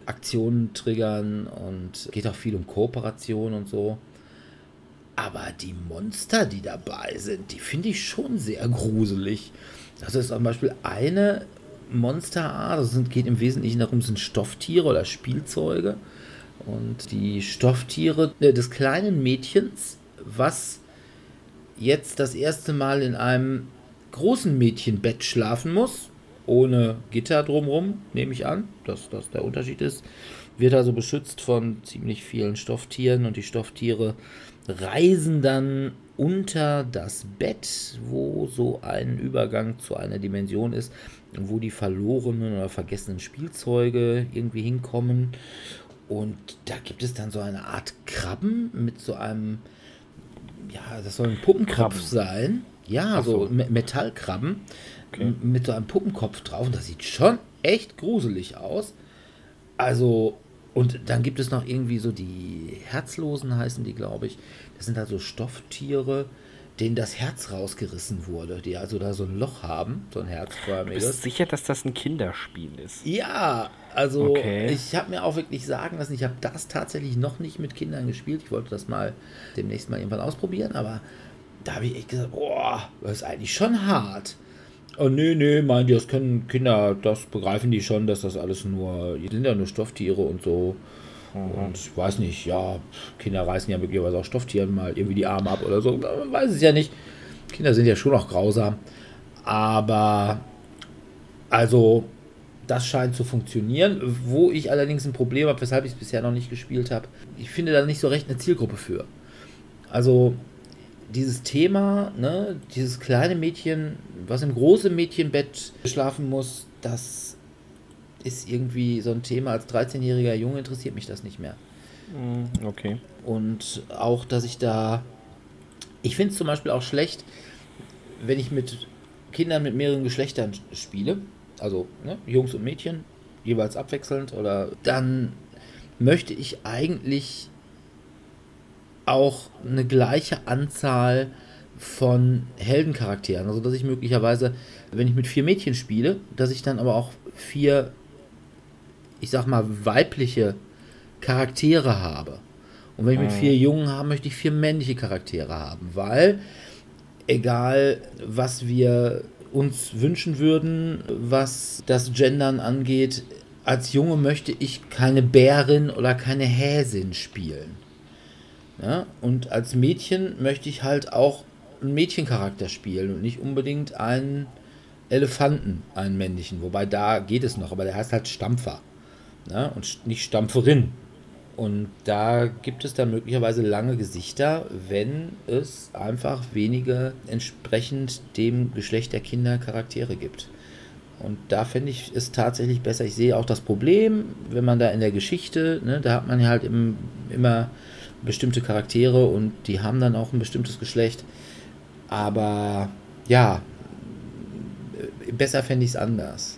Speaker 2: Aktionen triggern und geht auch viel um Kooperation und so. Aber die Monster, die dabei sind, die finde ich schon sehr gruselig. Das ist zum Beispiel eine Monsterart. Das sind, geht im Wesentlichen darum, sind Stofftiere oder Spielzeuge. Und die Stofftiere äh, des kleinen Mädchens, was jetzt das erste Mal in einem großen Mädchenbett schlafen muss, ohne Gitter drumrum, nehme ich an, dass das der Unterschied ist, wird also beschützt von ziemlich vielen Stofftieren und die Stofftiere reisen dann unter das Bett, wo so ein Übergang zu einer Dimension ist, wo die verlorenen oder vergessenen Spielzeuge irgendwie hinkommen. Und da gibt es dann so eine Art Krabben mit so einem, ja, das soll ein Puppenkopf sein. Ja,
Speaker 4: Ach
Speaker 2: so
Speaker 4: so.
Speaker 2: Me- Metallkrabben
Speaker 4: Okay.
Speaker 2: mit so einem Puppenkopf drauf. Und das sieht schon echt gruselig aus. Also, und dann gibt es noch irgendwie so die Herzlosen heißen die, glaube ich. Das sind halt so Stofftiere, denen das Herz rausgerissen wurde, die also da so ein Loch haben, so ein
Speaker 4: Du
Speaker 2: herzförmiges.
Speaker 4: bist sicher, dass das ein Kinderspiel ist?
Speaker 2: Ja, also
Speaker 4: Okay.
Speaker 2: ich habe mir auch wirklich sagen lassen, ich habe das tatsächlich noch nicht mit Kindern gespielt. Ich wollte das mal demnächst mal irgendwann ausprobieren, aber da habe ich echt gesagt, boah, das ist eigentlich schon hart. Oh nee, nee, meinen die, das können Kinder, das begreifen die schon, dass das alles nur, die sind ja nur Stofftiere und so. Und ich weiß nicht, ja, Kinder reißen ja möglicherweise auch Stofftieren mal irgendwie die Arme ab oder so. Man weiß es ja nicht. Kinder sind ja schon auch grausam. Aber also, das scheint zu funktionieren. Wo ich allerdings ein Problem habe, weshalb ich es bisher noch nicht gespielt habe, ich finde da nicht so recht eine Zielgruppe für. Also, dieses Thema, ne, dieses kleine Mädchen, was im großen Mädchenbett schlafen muss, das ist irgendwie so ein Thema. Als 13-jähriger Junge interessiert mich das nicht mehr.
Speaker 4: Hm, Okay.
Speaker 2: Und auch, dass ich da. Ich finde es zum Beispiel auch schlecht, wenn ich mit Kindern mit mehreren Geschlechtern spiele. Also ne, Jungs und Mädchen, jeweils abwechselnd. Oder dann möchte ich eigentlich auch eine gleiche Anzahl von Heldencharakteren. Also dass ich möglicherweise, wenn ich mit vier Mädchen spiele, dass ich dann aber auch vier, ich sag mal, weibliche Charaktere habe. Und wenn ich mit
Speaker 4: Mhm.
Speaker 2: vier Jungen habe, möchte ich vier männliche Charaktere haben, weil egal was wir uns wünschen würden, was das Gendern angeht, als Junge möchte ich keine Bärin oder keine Häsin spielen. Ja? Und als Mädchen möchte ich halt auch einen Mädchencharakter spielen und nicht unbedingt einen Elefanten, einen männlichen. Wobei da geht es noch, aber der heißt halt Stampfer. Ne? Und nicht Stampferin. Und da gibt es dann möglicherweise lange Gesichter, wenn es einfach wenige entsprechend dem Geschlecht der Kinder Charaktere gibt. Und da finde ich es tatsächlich besser. Ich sehe auch das Problem, wenn man da in der Geschichte, ne, da hat man ja halt im, immer bestimmte Charaktere und die haben dann auch ein bestimmtes Geschlecht. Aber ja, äh, besser fände ich es anders.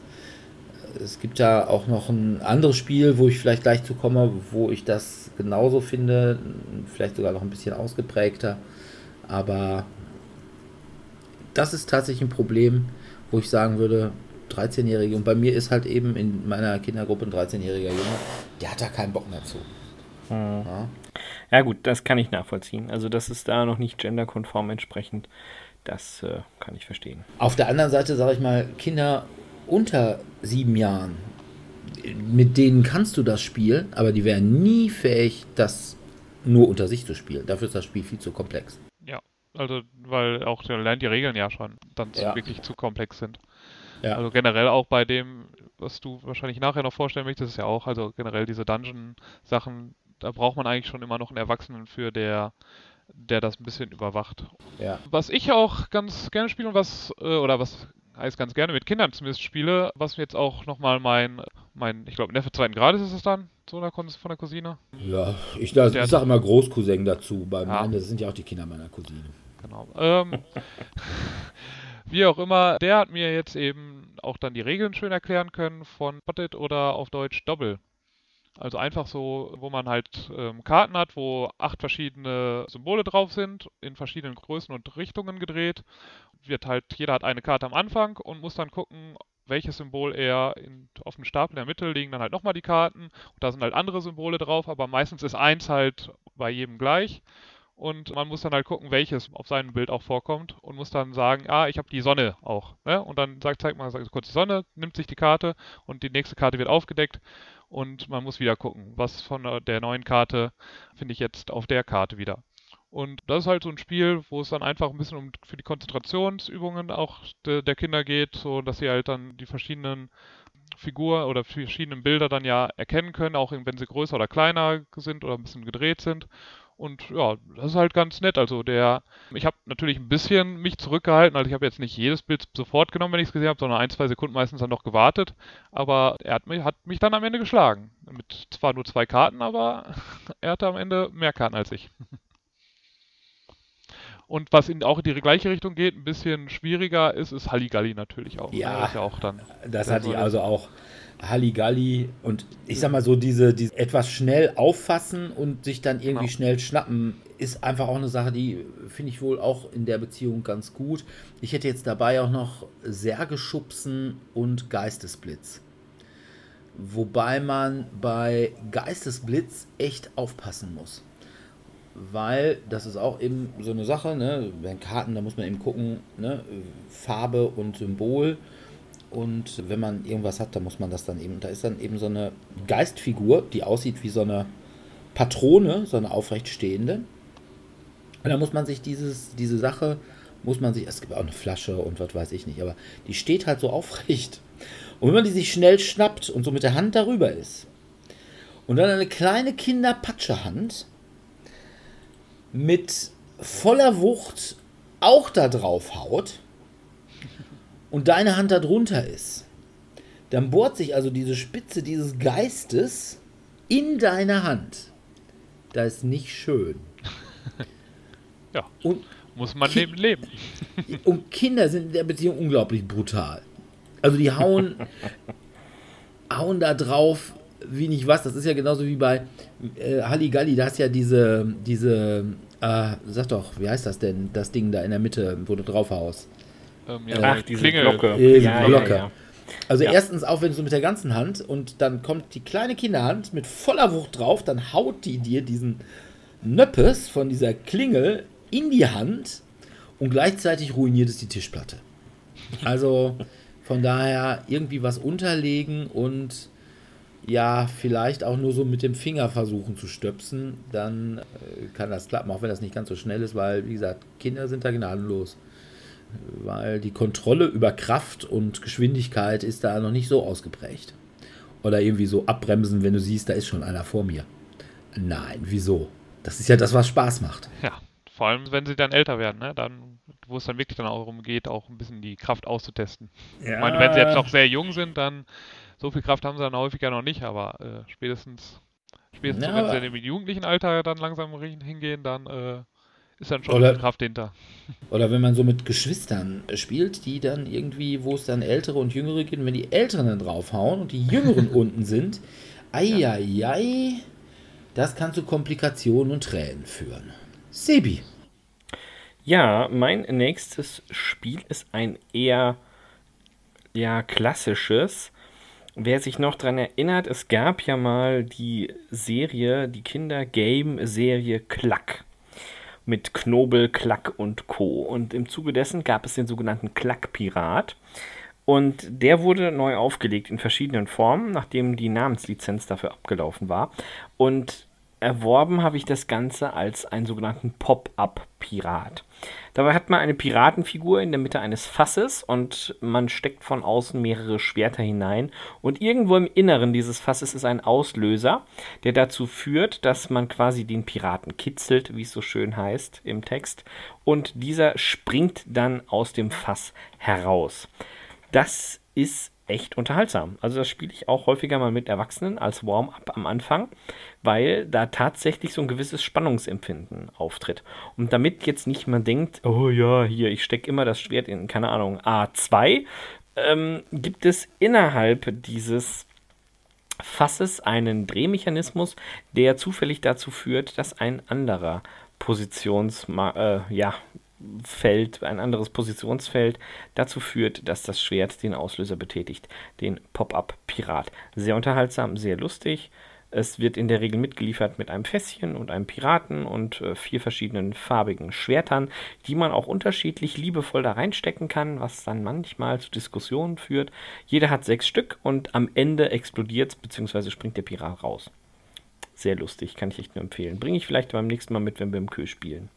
Speaker 2: Es gibt da auch noch ein anderes Spiel, wo ich vielleicht gleich zu komme, wo ich das genauso finde, vielleicht sogar noch ein bisschen ausgeprägter. Aber das ist tatsächlich ein Problem, wo ich sagen würde, 13-Jährige, und bei mir ist halt eben in meiner Kindergruppe ein 13-jähriger Junge, der hat da keinen Bock mehr zu.
Speaker 4: Hm. Ja. ja. gut, das kann ich nachvollziehen. Also das ist da noch nicht genderkonform entsprechend. Das äh, kann ich verstehen.
Speaker 2: Auf der anderen Seite sage ich mal, Kinder unter sieben Jahren, mit denen kannst du das spielen, aber die wären nie fähig, das nur unter sich zu spielen. Dafür ist das Spiel viel zu komplex.
Speaker 3: Ja, also weil auch lernt die Regeln ja schon dann ja. wirklich zu komplex sind. Ja. Also generell auch bei dem, was du wahrscheinlich nachher noch vorstellen möchtest, ist ja auch, also generell diese Dungeon-Sachen, da braucht man eigentlich schon immer noch einen Erwachsenen für, der der das ein bisschen überwacht. Ja. Was ich auch ganz gerne spiele und was, äh, oder was heißt ganz gerne mit Kindern zumindest spiele, was jetzt auch nochmal mein, mein, ich glaube, Neffe zweiten Grades ist es dann, so der, von der Cousine.
Speaker 2: Ja, ich, ich sage immer Großcousin dazu, bei ja. Ende sind ja auch die Kinder meiner Cousine.
Speaker 3: Genau. Ähm, wie auch immer, der hat mir jetzt eben auch dann die Regeln schön erklären können von Spotted oder auf Deutsch Doppel. Also einfach so, wo man halt ähm, Karten hat, wo acht verschiedene Symbole drauf sind, in verschiedenen Größen und Richtungen gedreht. Wird halt, jeder hat eine Karte am Anfang und muss dann gucken, welches Symbol er in, auf dem Stapel in der Mitte liegen dann halt nochmal die Karten. Und da sind halt andere Symbole drauf, aber meistens ist eins halt bei jedem gleich. Und man muss dann halt gucken, welches auf seinem Bild auch vorkommt und muss dann sagen, ah, ich habe die Sonne auch. Ne? Und dann sagt, zeigt man sagt kurz die Sonne, nimmt sich die Karte und die nächste Karte wird aufgedeckt und man muss wieder gucken, was von der neuen Karte finde ich jetzt auf der Karte wieder. Und das ist halt so ein Spiel, wo es dann einfach ein bisschen um für die Konzentrationsübungen auch de, der Kinder geht, so dass sie halt dann die verschiedenen Figuren oder verschiedenen Bilder dann ja erkennen können, auch wenn sie größer oder kleiner sind oder ein bisschen gedreht sind. Und ja, das ist halt ganz nett. Also der, ich habe natürlich ein bisschen mich zurückgehalten. Also ich habe jetzt nicht jedes Bild sofort genommen, wenn ich es gesehen habe, sondern ein, zwei Sekunden meistens dann noch gewartet. Aber er hat mich, hat mich dann am Ende geschlagen. Mit zwar nur zwei Karten, aber er hatte am Ende mehr Karten als ich. Und was in auch in die gleiche Richtung geht, ein bisschen schwieriger ist, ist Halligalli natürlich auch.
Speaker 2: Ja, das, ja auch dann das hatte ich also auch Halligalli und ich sag mal so, diese, diese etwas schnell auffassen und sich dann irgendwie genau. schnell schnappen, ist einfach auch eine Sache, die finde ich wohl auch in der Beziehung ganz gut. Ich hätte jetzt dabei auch noch Särgeschubsen und Geistesblitz. Wobei man bei Geistesblitz echt aufpassen muss. Weil das ist auch eben so eine Sache, ne? Wenn Karten, da muss man eben gucken, ne? Farbe und Symbol und wenn man irgendwas hat, dann muss man das dann eben, da ist dann eben so eine Geistfigur, die aussieht wie so eine Patrone, so eine aufrechtstehende. Und da muss man sich dieses, diese Sache, muss man sich, es gibt auch eine Flasche und was weiß ich nicht, aber die steht halt so aufrecht. Und wenn man die sich schnell schnappt und so mit der Hand darüber ist und dann eine kleine Kinderpatschehand mit voller Wucht auch da drauf haut, und deine Hand darunter ist, dann bohrt sich also diese Spitze dieses Geistes in deine Hand. Das ist nicht schön.
Speaker 3: ja. Und muss man Ki leben.
Speaker 2: und Kinder sind in der Beziehung unglaublich brutal. Also die hauen, hauen da drauf wie nicht was. Das ist ja genauso wie bei äh, Halligalli. Da hast ja diese, diese, äh, sag doch, wie heißt das denn, das Ding da in der Mitte, wo du drauf haust.
Speaker 4: Ähm, ja, Ach, diese Klingel. Glocke. Äh,
Speaker 2: ja, Glocke. Ja, also erstens auch, wenn du mit der ganzen Hand und dann kommt die kleine Kinderhand mit voller Wucht drauf, dann haut die dir diesen Nöppes von dieser Klingel in die Hand und gleichzeitig ruiniert es die Tischplatte. Also von daher irgendwie was unterlegen und ja, vielleicht auch nur so mit dem Finger versuchen zu stöpsen, dann äh, kann das klappen, auch wenn das nicht ganz so schnell ist, weil, wie gesagt, Kinder sind da gnadenlos weil die Kontrolle über Kraft und Geschwindigkeit ist da noch nicht so ausgeprägt. Oder irgendwie so abbremsen, wenn du siehst, da ist schon einer vor mir. Nein, wieso? Das ist ja das, was Spaß macht.
Speaker 3: Ja, vor allem, wenn sie dann älter werden, ne? dann, wo es dann wirklich dann auch darum geht, auch ein bisschen die Kraft auszutesten. Ja. Ich meine, wenn sie jetzt noch sehr jung sind, dann so viel Kraft haben sie dann häufiger noch nicht, aber äh, spätestens, spätestens ja, wenn sie in dem jugendlichen Alter dann langsam hingehen, dann äh, ist dann schon
Speaker 2: Oder-
Speaker 3: Kraft hinter.
Speaker 2: Oder wenn man so mit Geschwistern spielt, die dann irgendwie, wo es dann ältere und jüngere gibt, und wenn die Älteren dann draufhauen und die Jüngeren unten sind, eieiei, das kann zu Komplikationen und Tränen führen. Sebi.
Speaker 4: Ja, mein nächstes Spiel ist ein eher ja, klassisches. Wer sich noch daran erinnert, es gab ja mal die Serie, die Kinder-Game-Serie Klack. Mit Knobel, Klack und Co. Und im Zuge dessen gab es den sogenannten Klack-Pirat. Und der wurde neu aufgelegt in verschiedenen Formen, nachdem die Namenslizenz dafür abgelaufen war. Und erworben habe ich das Ganze als einen sogenannten Pop-up-Pirat. Dabei hat man eine Piratenfigur in der Mitte eines Fasses und man steckt von außen mehrere Schwerter hinein. Und irgendwo im Inneren dieses Fasses ist ein Auslöser, der dazu führt, dass man quasi den Piraten kitzelt, wie es so schön heißt im Text. Und dieser springt dann aus dem Fass heraus. Das ist echt unterhaltsam. Also das spiele ich auch häufiger mal mit Erwachsenen als Warm-up am Anfang, weil da tatsächlich so ein gewisses Spannungsempfinden auftritt. Und damit jetzt nicht man denkt, oh ja, hier, ich stecke immer das Schwert in, keine Ahnung, A2, ähm, gibt es innerhalb dieses Fasses einen Drehmechanismus, der zufällig dazu führt, dass ein anderer Positions äh, ja, Feld, ein anderes Positionsfeld dazu führt, dass das Schwert den Auslöser betätigt, den Pop-up-Pirat. Sehr unterhaltsam, sehr lustig. Es wird in der Regel mitgeliefert mit einem Fässchen und einem Piraten und äh, vier verschiedenen farbigen Schwertern, die man auch unterschiedlich liebevoll da reinstecken kann, was dann manchmal zu Diskussionen führt. Jeder hat sechs Stück und am Ende explodiert bzw. springt der Pirat raus. Sehr lustig, kann ich echt nur empfehlen. Bringe ich vielleicht beim nächsten Mal mit, wenn wir im Kö spielen.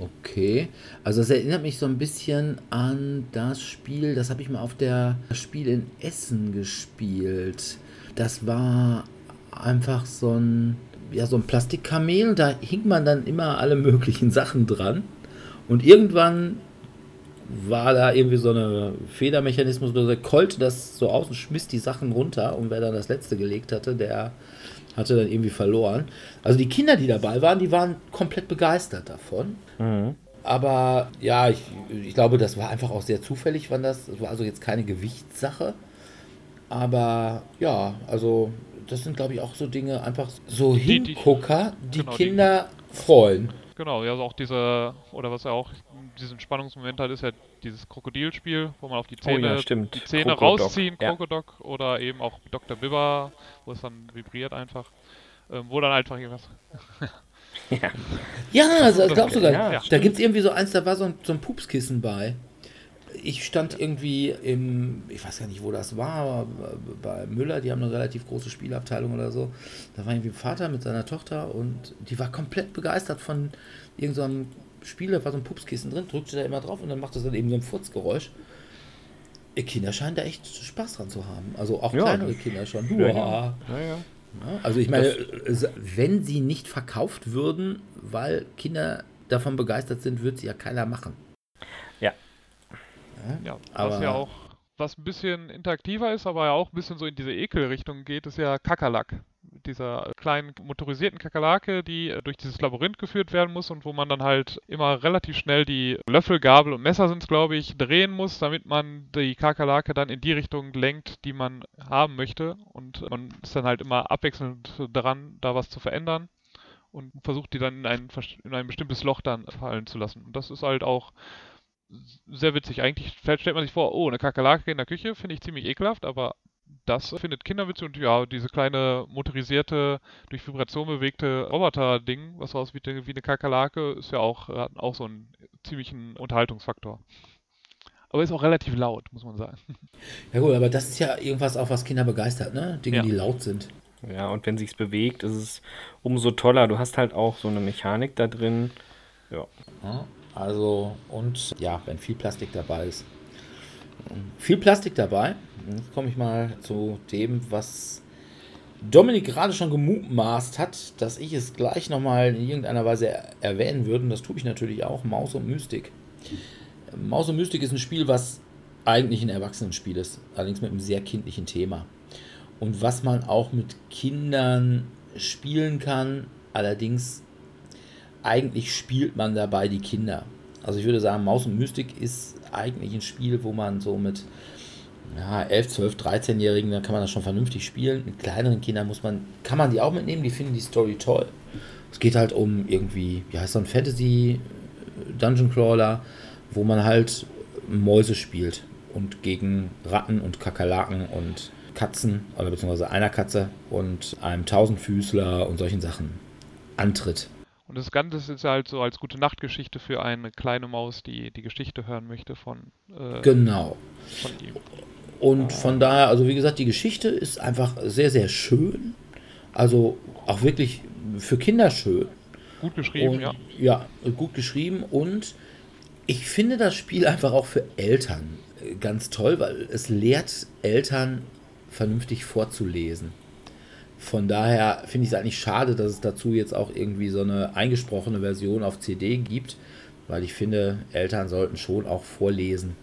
Speaker 2: Okay, also es erinnert mich so ein bisschen an das Spiel, das habe ich mal auf der das Spiel in Essen gespielt. Das war einfach so ein, ja, so ein Plastikkamel, da hing man dann immer alle möglichen Sachen dran. Und irgendwann war da irgendwie so eine Federmechanismus, der kollte das so aus und schmiss die Sachen runter. Und wer dann das letzte gelegt hatte, der hatte dann irgendwie verloren. Also die Kinder, die dabei waren, die waren komplett begeistert davon. Aber ja, ich, ich glaube, das war einfach auch sehr zufällig, wann das. Das war also jetzt keine Gewichtssache. Aber ja, also das sind, glaube ich, auch so Dinge, einfach so
Speaker 3: Die- die-
Speaker 2: Hingucker, die
Speaker 3: genau, die-
Speaker 2: Kinder freuen.
Speaker 3: Genau, ja, also auch diese, oder was ja auch diesen Spannungsmoment hat, ist ja dieses Krokodilspiel, wo man auf die Zähne,
Speaker 4: ja, stimmt.
Speaker 3: die Zähne
Speaker 4: Krokodok,
Speaker 3: rausziehen,
Speaker 4: ja.
Speaker 3: Krokodok, oder eben auch Dr. Bibber, wo es dann vibriert einfach, ähm, wo dann einfach irgendwas,
Speaker 4: Ja.
Speaker 2: Ja, also das glaubst du gar nicht.
Speaker 4: Ja,
Speaker 2: da gibt es irgendwie so eins, da war so ein, so ein Pupskissen bei. Ich stand irgendwie im, ich weiß gar nicht, wo das war, aber bei Müller, die haben eine relativ große Spielabteilung oder so. Da war irgendwie ein Vater mit seiner Tochter und die war komplett begeistert von irgendeinem Spiel, da war so ein Pupskissen drin, drückte da immer drauf und dann machte es dann eben so ein Furzgeräusch. Ihr Kinder scheinen da echt Spaß dran zu haben. Also auch
Speaker 4: Ja,
Speaker 2: kleinere
Speaker 4: das-
Speaker 2: Kinder schon.
Speaker 4: Ja, ja.
Speaker 2: Also ich meine, äh, wenn sie nicht verkauft würden, weil Kinder davon begeistert sind, würde sie ja keiner machen.
Speaker 4: Ja.
Speaker 3: ja,
Speaker 2: Aber-
Speaker 3: was ja auch, was ein bisschen interaktiver ist, aber ja auch ein bisschen so in diese Ekelrichtung geht, ist ja Kakerlak. Dieser kleinen motorisierten Kakerlake, die äh, durch dieses Labyrinth geführt werden muss und wo man dann halt immer relativ schnell die Löffel, Gabel und Messer sind es, glaube ich, drehen muss, damit man die Kakerlake dann in die Richtung lenkt, die man haben möchte. Und man ist dann halt immer abwechselnd dran, da was zu verändern und versucht die dann in ein, in ein bestimmtes Loch dann fallen zu lassen. Und das ist halt auch sehr witzig. Eigentlich stellt man sich vor, oh, eine Kakerlake in der Küche finde ich ziemlich ekelhaft, aber das findet Kinder witzig und ja, diese kleine motorisierte, durch Vibration bewegte Roboter-Ding, was so aussieht wie eine Kakerlake, ist ja auch, hat auch so einen ziemlichen Unterhaltungsfaktor. Aber ist auch relativ laut, muss man sagen.
Speaker 2: Ja gut, aber das ist ja irgendwas auch, was Kinder begeistert, ne? Dinge,
Speaker 3: Ja.
Speaker 2: die laut sind.
Speaker 4: Ja, und wenn sich's bewegt, ist es umso toller. Du hast halt auch so eine Mechanik da drin. Ja,
Speaker 2: also, und ja, wenn viel Plastik dabei ist. Viel Plastik dabei. Jetzt komme ich mal zu dem, was Dominik gerade schon gemutmaßt hat, dass ich es gleich nochmal in irgendeiner Weise er erwähnen würde. Und das tue ich natürlich auch. Maus und Mystik. Maus und Mystik ist ein Spiel, was eigentlich ein Erwachsenenspiel ist. Allerdings mit einem sehr kindlichen Thema. Und was man auch mit Kindern spielen kann. Allerdings eigentlich spielt man dabei die Kinder. Also ich würde sagen, Maus und Mystik ist eigentlich ein Spiel, wo man so mit ja, 11, 12, 13-Jährigen, da kann man das schon vernünftig spielen. Mit kleineren Kindern muss man, kann man die auch mitnehmen, die finden die Story toll. Es geht halt um irgendwie, wie heißt so ein Fantasy äh, Dungeon Crawler, wo man halt Mäuse spielt und gegen Ratten und Kakerlaken und Katzen, oder beziehungsweise einer Katze und einem Tausendfüßler und solchen Sachen antritt.
Speaker 3: Und das Ganze ist halt so als gute Nachtgeschichte für eine kleine Maus, die die Geschichte hören möchte von,
Speaker 2: äh, genau.
Speaker 3: von ihm.
Speaker 2: Und von daher, also wie gesagt, die Geschichte ist einfach sehr, sehr schön. Also auch wirklich für Kinder schön.
Speaker 3: Gut geschrieben,
Speaker 2: und,
Speaker 3: ja.
Speaker 2: Ja, gut geschrieben. Und ich finde das Spiel einfach auch für Eltern ganz toll, weil es lehrt Eltern vernünftig vorzulesen. Von daher finde ich es eigentlich schade, dass es dazu jetzt auch irgendwie so eine eingesprochene Version auf CD gibt, weil ich finde, Eltern sollten schon auch vorlesen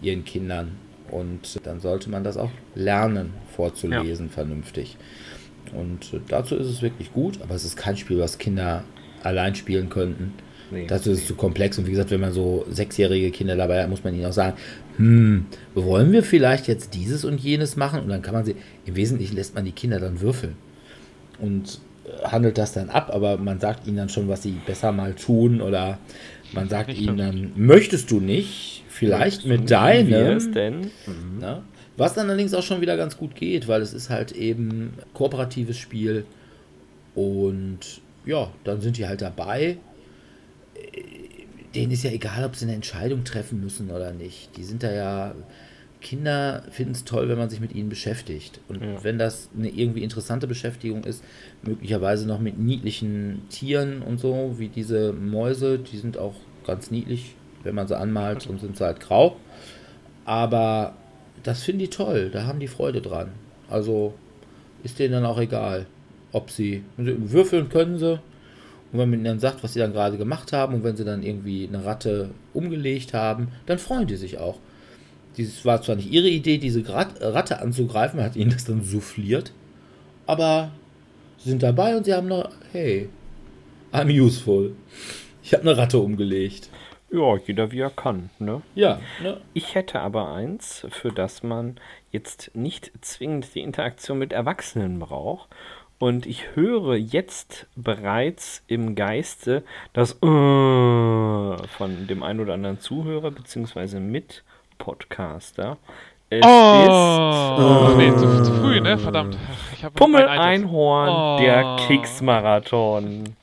Speaker 2: ihren Kindern. Und dann sollte man das auch lernen, vorzulesen, ja. vernünftig. Und dazu ist es wirklich gut, aber es ist kein Spiel, was Kinder allein spielen könnten. Nee, dazu ist es zu komplex. Und wie gesagt, wenn man so sechsjährige Kinder dabei hat, muss man ihnen auch sagen, hm, wollen wir vielleicht jetzt dieses und jenes machen? Und dann kann man sie, im Wesentlichen lässt man die Kinder dann würfeln und handelt das dann ab, aber man sagt ihnen dann schon, was sie besser mal tun oder man sagt ich ihnen dann, möchtest du nicht, vielleicht mit deinem, denn? Mhm. Na, was dann allerdings auch schon wieder ganz gut geht, weil es ist halt eben kooperatives Spiel und ja, dann sind die halt dabei denen ist ja egal, ob sie eine Entscheidung treffen müssen oder nicht. Die sind da ja. Kinder finden es toll, wenn man sich mit ihnen beschäftigt. Und ja. wenn das eine irgendwie interessante Beschäftigung ist, möglicherweise noch mit niedlichen Tieren und so, wie diese Mäuse, die sind auch ganz niedlich, wenn man sie anmalt und sind sie halt grau. Aber das finden die toll, da haben die Freude dran. Also ist denen dann auch egal, ob sie würfeln können sie, und wenn man ihnen dann sagt, was sie dann gerade gemacht haben und wenn sie dann irgendwie eine Ratte umgelegt haben, dann freuen die sich auch. Dieses war zwar nicht ihre Idee, diese Ratte anzugreifen, man hat ihnen das dann souffliert, aber sie sind dabei und sie haben noch, hey, I'm useful. Ich habe eine Ratte umgelegt.
Speaker 4: Ja, jeder wie er kann, ne?
Speaker 2: Ja. Ne?
Speaker 4: Ich hätte aber eins, für das man jetzt nicht zwingend die Interaktion mit Erwachsenen braucht. Und ich höre jetzt bereits im Geiste das äh von dem einen oder anderen Zuhörer bzw. Mit-Podcaster.
Speaker 3: Es oh, ist. Nee, zu, zu, früh, ne? Verdammt.
Speaker 4: Pummel Einhorn, oh. der Keksmarathon.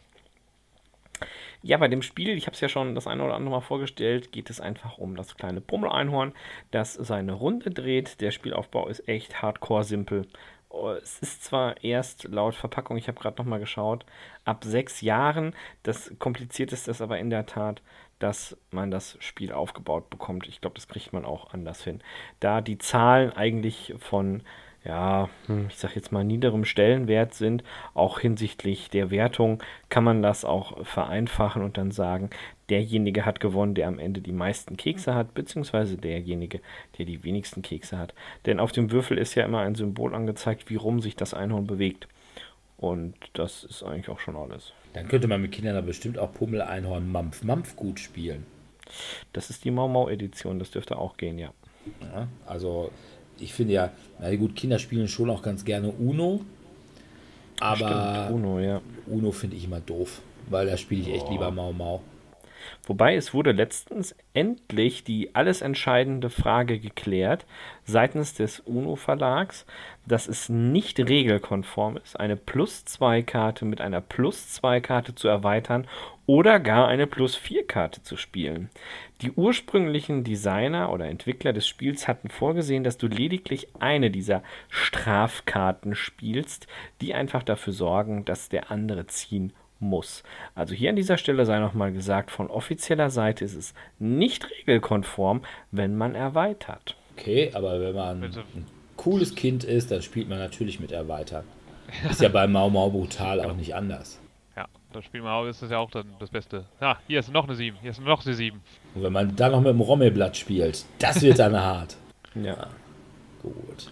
Speaker 4: Ja, bei dem Spiel, ich habe es ja schon das eine oder andere Mal vorgestellt, geht es einfach um das kleine Pummel-Einhorn, das seine Runde dreht. Der Spielaufbau ist echt hardcore simpel. Oh, es ist zwar erst laut Verpackung, ich habe gerade nochmal geschaut, ab sechs Jahren. Das komplizierteste ist aber in der Tat, dass man das Spiel aufgebaut bekommt. Ich glaube, das kriegt man auch anders hin. Da die Zahlen eigentlich von ja, hm, ich sag jetzt mal, niederem Stellenwert sind. Auch hinsichtlich der Wertung kann man das auch vereinfachen und dann sagen, derjenige hat gewonnen, der am Ende die meisten Kekse hat, beziehungsweise derjenige, der die wenigsten Kekse hat. Denn auf dem Würfel ist ja immer ein Symbol angezeigt, wie rum sich das Einhorn bewegt. Und das ist eigentlich auch schon alles.
Speaker 2: Dann könnte man mit Kindern da bestimmt auch Pummel, Einhorn, Mampf, Mampf gut spielen.
Speaker 4: Das ist die Mau Mau Edition, das dürfte auch gehen, ja.
Speaker 2: ja also ich finde ja, na gut, Kinder spielen schon auch ganz gerne Uno. Aber
Speaker 4: Stimmt, Uno, ja.
Speaker 2: Uno finde ich immer doof, weil da spiele ich echt oh. lieber Mau Mau.
Speaker 4: Wobei es wurde letztens endlich die alles entscheidende Frage geklärt seitens des UNO Verlags, dass es nicht regelkonform ist, eine Plus-2-Karte mit einer Plus-2-Karte zu erweitern oder gar eine Plus-4-Karte zu spielen. Die ursprünglichen Designer oder Entwickler des Spiels hatten vorgesehen, dass du lediglich eine dieser Strafkarten spielst, die einfach dafür sorgen, dass der andere ziehen muss. Also hier an dieser Stelle sei nochmal gesagt, von offizieller Seite ist es nicht regelkonform, wenn man erweitert.
Speaker 2: Okay, aber wenn man ein cooles Kind ist, dann spielt man natürlich mit Erweitern. Ist ja bei Mau Mau Brutal auch nicht anders.
Speaker 3: Ja, das Spiel Mau ist das ja auch dann das Beste. Ja, hier ist noch eine 7, hier ist noch eine 7.
Speaker 2: Und wenn man dann noch mit dem Rommelblatt spielt, das wird dann hart.
Speaker 4: Ja.
Speaker 2: Gut.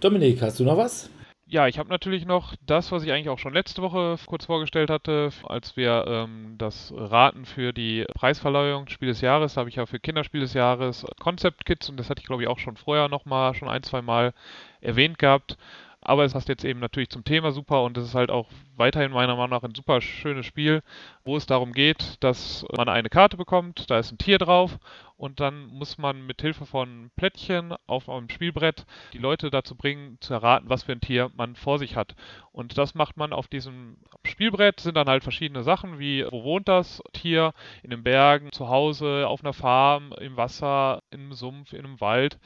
Speaker 2: Dominik, hast du noch was?
Speaker 3: Ja, ich habe natürlich noch das, was ich eigentlich auch schon letzte Woche kurz vorgestellt hatte, als wir ähm, das Raten für die Preisverleihung Spiel des Jahres, habe ich ja für Kinderspiel des Jahres Concept Kits und das hatte ich glaube ich auch schon vorher nochmal, schon ein, zwei Mal erwähnt gehabt. Aber es passt jetzt eben natürlich zum Thema super und es ist halt auch weiterhin meiner Meinung nach ein super schönes Spiel, wo es darum geht, dass man eine Karte bekommt, da ist ein Tier drauf und dann muss man mit Hilfe von Plättchen auf einem Spielbrett die Leute dazu bringen, zu erraten, was für ein Tier man vor sich hat. Und das macht man auf diesem Spielbrett, sind dann halt verschiedene Sachen, wie wo wohnt das Tier, in den Bergen, zu Hause, auf einer Farm, im Wasser, im Sumpf, in einem Wald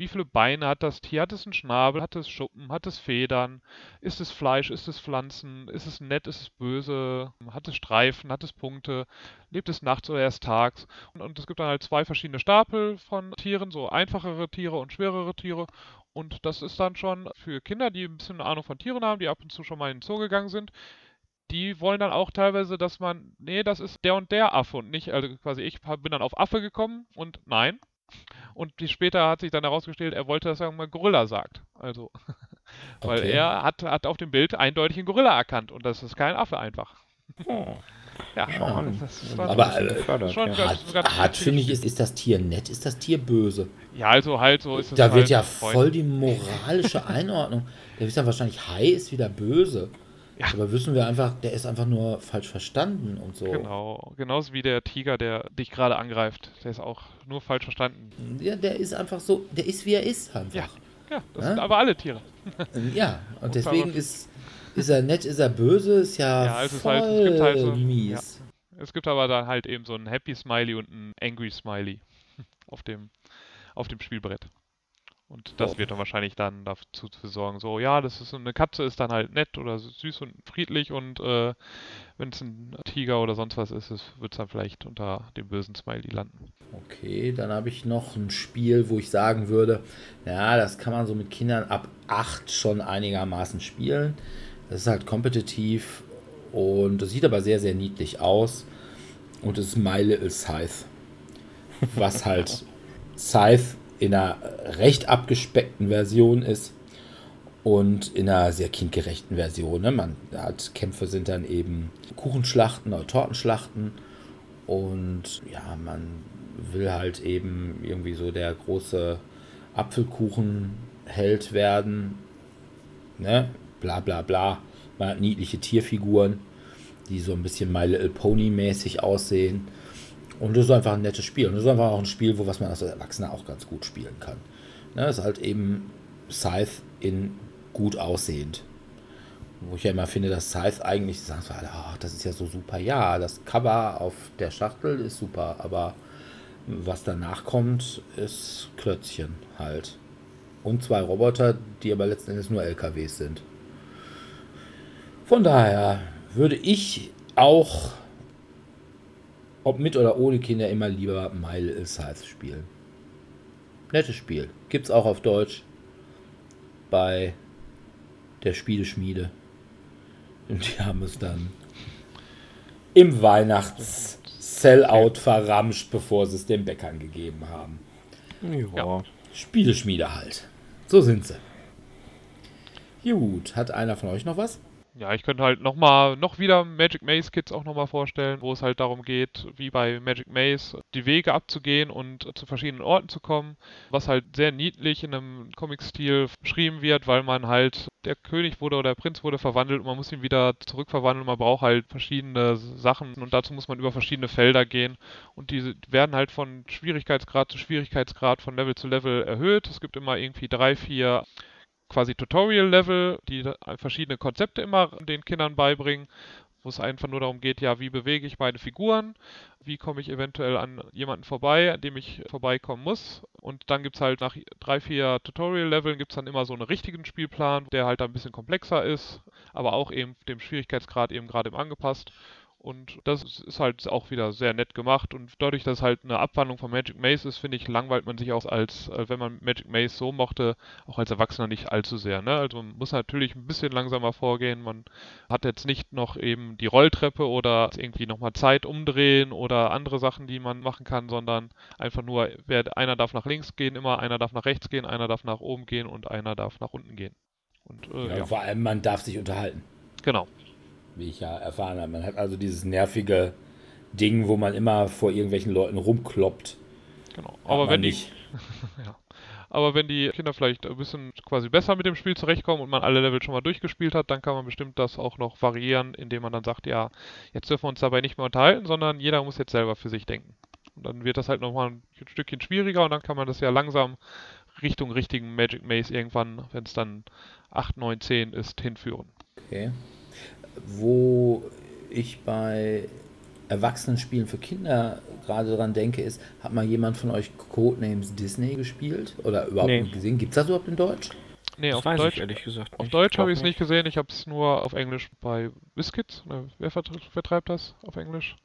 Speaker 3: wie viele Beine hat das Tier? Hat es einen Schnabel? Hat es Schuppen? Hat es Federn? Ist es Fleisch? Ist es Pflanzen? Ist es nett? Ist es böse? Hat es Streifen? Hat es Punkte? Lebt es nachts oder erst tags? Und, und es gibt dann halt zwei verschiedene Stapel von Tieren, so einfachere Tiere und schwerere Tiere. Und das ist dann schon für Kinder, die ein bisschen eine Ahnung von Tieren haben, die ab und zu schon mal in den Zoo gegangen sind, die wollen dann auch teilweise, dass man, nee, das ist der und der Affe und nicht, also quasi ich bin dann auf Affe gekommen und nein, und später hat sich dann herausgestellt, er wollte, dass er mal Gorilla sagt. Also, weil
Speaker 2: Okay.
Speaker 3: er hat, hat auf dem Bild eindeutig einen Gorilla erkannt und das ist kein Affe einfach.
Speaker 4: Oh,
Speaker 3: Ja,
Speaker 4: schon.
Speaker 2: Aber, äh,
Speaker 3: schon
Speaker 4: ja.
Speaker 3: ganz witzig.
Speaker 2: finde ich, ist, ist das Tier nett? Ist das Tier böse?
Speaker 3: Ja, also halt so ist es
Speaker 2: Da
Speaker 3: halt
Speaker 2: wird ja
Speaker 3: Freund.
Speaker 2: voll die moralische Einordnung. Der ist dann wahrscheinlich, Hai ist wieder böse.
Speaker 3: Ja.
Speaker 2: Aber wissen wir einfach, der ist einfach nur falsch verstanden und so.
Speaker 3: Genau, genauso wie der Tiger, der dich gerade angreift. Der ist auch nur falsch verstanden.
Speaker 2: Ja, der ist einfach so, der ist wie er ist einfach.
Speaker 3: Ja, ja, das
Speaker 2: Ja?
Speaker 3: sind aber alle Tiere.
Speaker 2: Ja, und deswegen ist, ist er nett, ist er böse, ist ja,
Speaker 3: Ja, es ist
Speaker 2: voll
Speaker 3: halt- es gibt halt so-
Speaker 2: mies.
Speaker 3: Es gibt aber dann halt eben so ein Happy Smiley und ein Angry Smiley auf dem, auf dem Spielbrett. Und das
Speaker 2: Oh.
Speaker 3: wird dann wahrscheinlich dann dazu zu sorgen, so, ja, das ist so eine Katze ist dann halt nett oder süß und friedlich und äh, wenn es ein Tiger oder sonst was ist, wird es dann vielleicht unter dem bösen Smiley landen.
Speaker 2: Okay, dann habe ich noch ein Spiel, wo ich sagen würde, ja, das kann man so mit Kindern ab 8 schon einigermaßen spielen. Das ist halt kompetitiv und das sieht aber sehr, sehr niedlich aus. Und es ist My Little Scythe. Was halt Scythe in einer recht abgespeckten Version ist und in einer sehr kindgerechten Version. Ne? Man hat Kämpfe sind dann eben Kuchenschlachten oder Tortenschlachten und ja, man will halt eben irgendwie so der große Apfelkuchenheld werden. Ne? Bla bla bla. Man hat niedliche Tierfiguren, die so ein bisschen My Little Pony mäßig aussehen. Und das ist einfach ein nettes Spiel. Und das ist einfach auch ein Spiel, wo was man als Erwachsener auch ganz gut spielen kann. Ne? Das ist halt eben Scythe in gut aussehend. Wo ich ja immer finde, dass Scythe eigentlich sagen so ach, das ist ja so super. Ja, das Cover auf der Schachtel ist super, aber was danach kommt, ist Klötzchen halt. Und zwei Roboter, die aber letzten Endes nur LKWs sind. Von daher würde ich auch, ob mit oder ohne Kinder, immer lieber My Little Scythe spielen. Nettes Spiel. Gibt's auch auf Deutsch bei der Spieleschmiede. Und die haben es dann im Weihnachts-Sellout verramscht, bevor sie es den Bäckern gegeben haben.
Speaker 4: Ja.
Speaker 2: Spieleschmiede halt. So sind sie. Gut, hat einer von euch noch was?
Speaker 3: Ja, ich könnte halt nochmal, noch wieder Magic Maze Kids auch nochmal vorstellen, wo es halt darum geht, wie bei Magic Maze, die Wege abzugehen und zu verschiedenen Orten zu kommen, was halt sehr niedlich in einem Comic-Stil beschrieben wird, weil man halt, der König wurde oder der Prinz wurde verwandelt und man muss ihn wieder zurückverwandeln, man braucht halt verschiedene Sachen und dazu muss man über verschiedene Felder gehen und diese werden halt von Schwierigkeitsgrad zu Schwierigkeitsgrad, von Level zu Level erhöht. Es gibt immer irgendwie drei, vier quasi Tutorial-Level, die verschiedene Konzepte immer den Kindern beibringen, wo es einfach nur darum geht, ja, wie bewege ich meine Figuren, wie komme ich eventuell an jemanden vorbei, an dem ich vorbeikommen muss. Und dann gibt es halt nach drei, vier Tutorial-Leveln gibt es dann immer so einen richtigen Spielplan, der halt ein bisschen komplexer ist, aber auch eben dem Schwierigkeitsgrad eben gerade eben angepasst. Und das ist halt auch wieder sehr nett gemacht. Und dadurch, dass es halt eine Abwandlung von Magic Maze ist, finde ich, langweilt man sich auch als, äh, wenn man Magic Maze so mochte, auch als Erwachsener nicht allzu sehr. Ne? Also man muss natürlich ein bisschen langsamer vorgehen. Man hat jetzt nicht noch eben die Rolltreppe oder irgendwie nochmal Zeit umdrehen oder andere Sachen, die man machen kann, sondern einfach nur, wer, einer darf nach links gehen, immer einer darf nach rechts gehen, einer darf nach oben gehen und einer darf nach unten gehen. Und äh,
Speaker 2: Ja,
Speaker 3: ja,
Speaker 2: Vor allem, man darf sich unterhalten,
Speaker 3: genau.
Speaker 2: Wie ich ja erfahren habe. Man hat also dieses nervige Ding, wo man immer vor irgendwelchen Leuten rumkloppt.
Speaker 3: Genau. Aber wenn die,
Speaker 2: nicht.
Speaker 3: ja. Aber wenn die Kinder vielleicht ein bisschen quasi besser mit dem Spiel zurechtkommen und man alle Level schon mal durchgespielt hat, dann kann man bestimmt das auch noch variieren, indem man dann sagt, ja, jetzt dürfen wir uns dabei nicht mehr unterhalten, sondern jeder muss jetzt selber für sich denken. Und dann wird das halt nochmal ein Stückchen schwieriger und dann kann man das ja langsam Richtung richtigen Magic Maze irgendwann, wenn es dann 8, 9, 10 ist, hinführen.
Speaker 2: Okay. Wo ich bei Erwachsenenspielen für Kinder gerade dran denke, ist, hat mal jemand von euch Codenames Disney gespielt? Oder überhaupt
Speaker 4: Nee.
Speaker 2: nicht gesehen? Gibt es das überhaupt in Deutsch?
Speaker 3: Nee,
Speaker 4: Das
Speaker 3: auf Deutsch,
Speaker 4: ich ehrlich gesagt
Speaker 3: auf
Speaker 4: nicht.
Speaker 3: Deutsch
Speaker 4: glaub
Speaker 3: habe ich es nicht gesehen, ich habe es nur auf Englisch bei Biscuits. Oder wer vert- vertreibt das auf Englisch?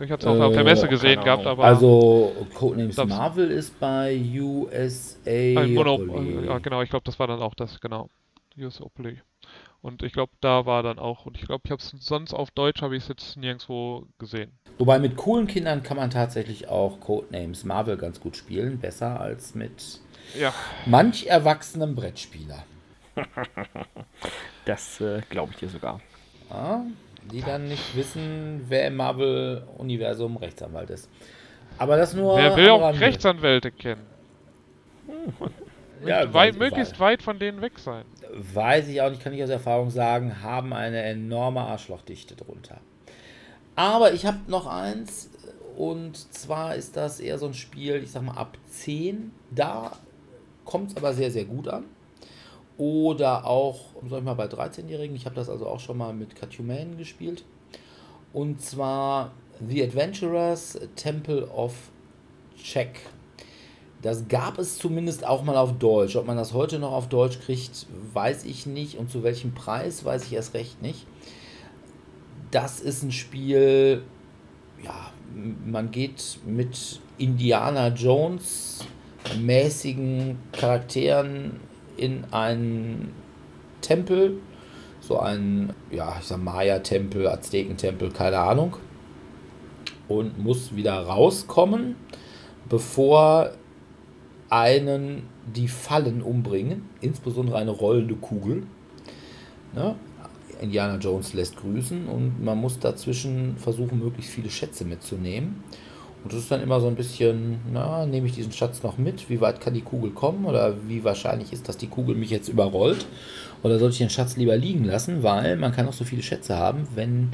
Speaker 3: Ich hatte es auch auf der
Speaker 2: Äh,
Speaker 3: Messe gesehen gehabt, aber
Speaker 2: Also Codenames Marvel ist bei USA.
Speaker 3: Mono ja, genau, ich glaube, das war dann auch das, genau. Usopoly. Und ich glaube, da war dann auch, und ich glaube, ich habe es sonst auf Deutsch, habe ich es jetzt nirgendwo gesehen.
Speaker 2: Wobei mit coolen Kindern kann man tatsächlich auch Codenames Marvel ganz gut spielen. Besser als mit
Speaker 3: Ja,
Speaker 2: manch erwachsenem Brettspieler.
Speaker 4: Das äh, glaube ich dir sogar.
Speaker 2: Ja, die dann nicht wissen, wer im Marvel-Universum Rechtsanwalt ist. Aber das nur.
Speaker 3: wer will auch. Rechtsanwälte kennen?
Speaker 2: Ja,
Speaker 3: weit, möglichst weit von denen weg sein.
Speaker 2: Weiß ich auch nicht, kann ich aus Erfahrung sagen, haben eine enorme Arschlochdichte drunter. Aber ich habe noch eins, und zwar ist das eher so ein Spiel, ich sag mal ab 10. Da kommt es aber sehr, sehr gut an. Oder auch, sag ich mal, bei 13-Jährigen. Ich habe das also auch schon mal mit Cathuman gespielt. Und zwar The Adventurers Temple of Check. Das gab es zumindest auch mal auf Deutsch. Ob man das heute noch auf Deutsch kriegt, weiß ich nicht. Und zu welchem Preis, weiß ich erst recht nicht. Das ist ein Spiel, ja, man geht mit Indiana Jones mäßigen Charakteren in einen Tempel. So ein, ja, ich sag Maya-Tempel, Aztekentempel, keine Ahnung. Und muss wieder rauskommen, bevor einen die Fallen umbringen, insbesondere eine rollende Kugel. Ne? Indiana Jones lässt grüßen und man muss dazwischen versuchen, möglichst viele Schätze mitzunehmen. Und das ist dann immer so ein bisschen, na, nehme ich diesen Schatz noch mit? Wie weit kann die Kugel kommen? Oder wie wahrscheinlich ist, dass die Kugel mich jetzt überrollt? Oder soll ich den Schatz lieber liegen lassen? Weil man kann auch so viele Schätze haben, wenn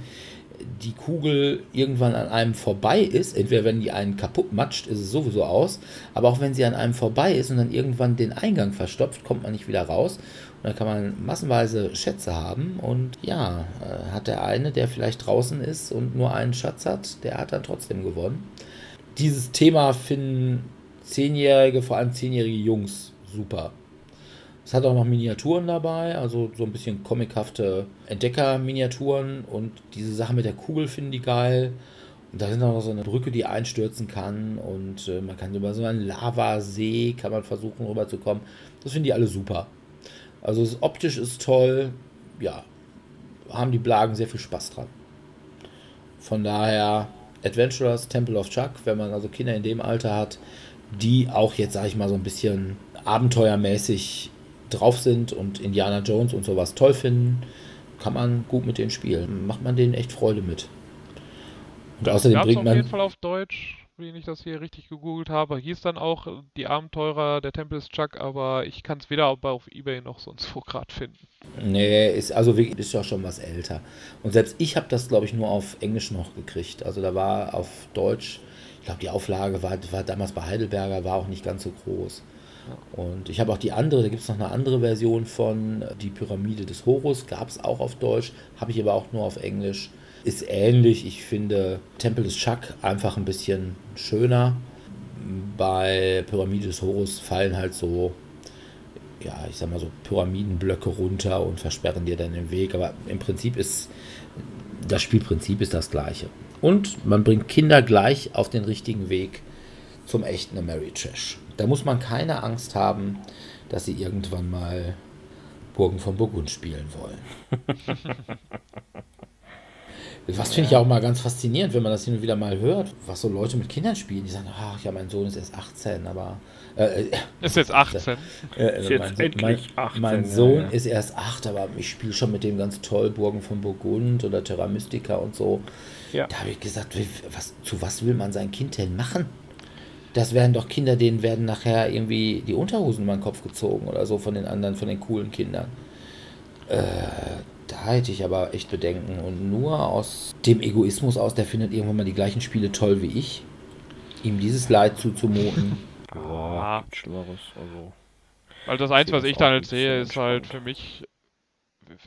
Speaker 2: die Kugel irgendwann an einem vorbei ist, entweder wenn die einen kaputt matscht, ist es sowieso aus, aber auch wenn sie an einem vorbei ist und dann irgendwann den Eingang verstopft, kommt man nicht wieder raus. Und dann kann man massenweise Schätze haben und ja, äh, hat der eine, der vielleicht draußen ist und nur einen Schatz hat, der hat dann trotzdem gewonnen. Dieses Thema finden Zehnjährige, vor allem zehnjährige Jungs, super. Es hat auch noch Miniaturen dabei, also so ein bisschen comichafte Entdecker-Miniaturen und diese Sache mit der Kugel finden die geil. Und da sind auch noch so eine Brücke, die einstürzen kann und äh, man kann über so einen Lavasee, kann man versuchen rüberzukommen. Das finden die alle super. Also es, optisch ist toll, ja, haben die Blagen sehr viel Spaß dran. Von daher Adventurers, Temple of Chuck, wenn man also Kinder in dem Alter hat, die auch jetzt, sage ich mal, so ein bisschen abenteuermäßig drauf sind und Indiana Jones und sowas toll finden, kann man gut mit denen spielen. Macht man denen echt Freude mit. Und außerdem bringt
Speaker 3: auf
Speaker 2: man.
Speaker 3: jeden Fall auf Deutsch, wie ich das hier richtig gegoogelt habe. Hieß dann auch die Abenteurer der Tempel des Chuck, aber ich kann es weder auf, auf Ebay noch sonst wo gerade finden.
Speaker 2: Nee, ist also wirklich, ist ja schon was älter. Und selbst ich habe das, glaube ich, nur auf Englisch noch gekriegt. Also da war auf Deutsch, ich glaube, die Auflage war, war damals bei Heidelberger, war auch nicht ganz so groß. Und ich habe auch die andere, da gibt es noch eine andere Version von, die Pyramide des Horus, gab es auch auf Deutsch, habe ich aber auch nur auf Englisch. Ist ähnlich, ich finde Tempel des Chuck einfach ein bisschen schöner. Bei Pyramide des Horus fallen halt so ja, ich sag mal so Pyramidenblöcke runter und versperren dir dann den Weg. Aber im Prinzip ist das Spielprinzip ist das gleiche. Und man bringt Kinder gleich auf den richtigen Weg zum echten Ameritrash. Da muss man keine Angst haben, dass sie irgendwann mal Burgen von Burgund spielen wollen. Was finde ich auch mal ganz faszinierend, wenn man das hin und wieder mal hört, was so Leute mit Kindern spielen. Die sagen, ach ja, mein Sohn ist erst 18, aber. Äh, äh,
Speaker 3: Ist jetzt 18.
Speaker 2: äh,
Speaker 4: Ist jetzt
Speaker 2: mein,
Speaker 4: endlich
Speaker 2: mein,
Speaker 4: 18,
Speaker 2: mein Sohn
Speaker 4: ja.
Speaker 2: ist erst 8, aber ich spiele schon mit dem ganz toll Burgen von Burgund oder Terra Mystica und so.
Speaker 4: Ja.
Speaker 2: Da habe ich gesagt, was, zu was will man sein Kind denn machen? Das werden doch Kinder, denen werden nachher irgendwie die Unterhosen über den Kopf gezogen oder so von den anderen, von den coolen Kindern. Äh, da hätte ich aber echt Bedenken. Und nur aus dem Egoismus aus, der findet irgendwann mal die gleichen Spiele toll wie ich, ihm dieses Leid zuzumuten.
Speaker 4: Boah, gibt Schlimmeres. Also.
Speaker 3: Weil das Einzige, was ich dann halt sehe, ist halt für mich,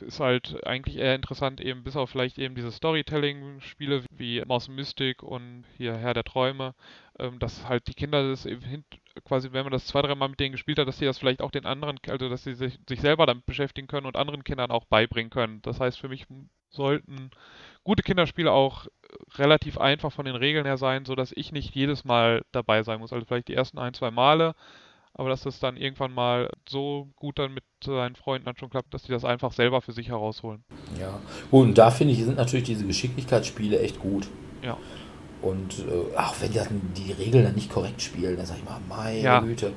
Speaker 3: ist halt eigentlich eher interessant, eben bis auf vielleicht eben diese Storytelling-Spiele wie Mouse Mystic und hier Herr der Träume, ähm, dass halt die Kinder das eben hin, quasi, wenn man das zwei, dreimal mit denen gespielt hat, dass sie das vielleicht auch den anderen, also dass sie sich, sich selber damit beschäftigen können und anderen Kindern auch beibringen können. Das heißt, für mich sollten gute Kinderspiele auch relativ einfach von den Regeln her sein, sodass ich nicht jedes Mal dabei sein muss. Also vielleicht die ersten ein, zwei Male, aber dass das dann irgendwann mal so gut dann mit seinen Freunden dann schon klappt, dass die das einfach selber für sich herausholen.
Speaker 2: Ja. Gut, und da finde ich, sind natürlich diese Geschicklichkeitsspiele echt gut.
Speaker 3: Ja.
Speaker 2: Und äh, auch wenn die, dann die Regeln dann nicht korrekt spielen, dann sag ich mal, meine
Speaker 3: Ja.
Speaker 2: Güte.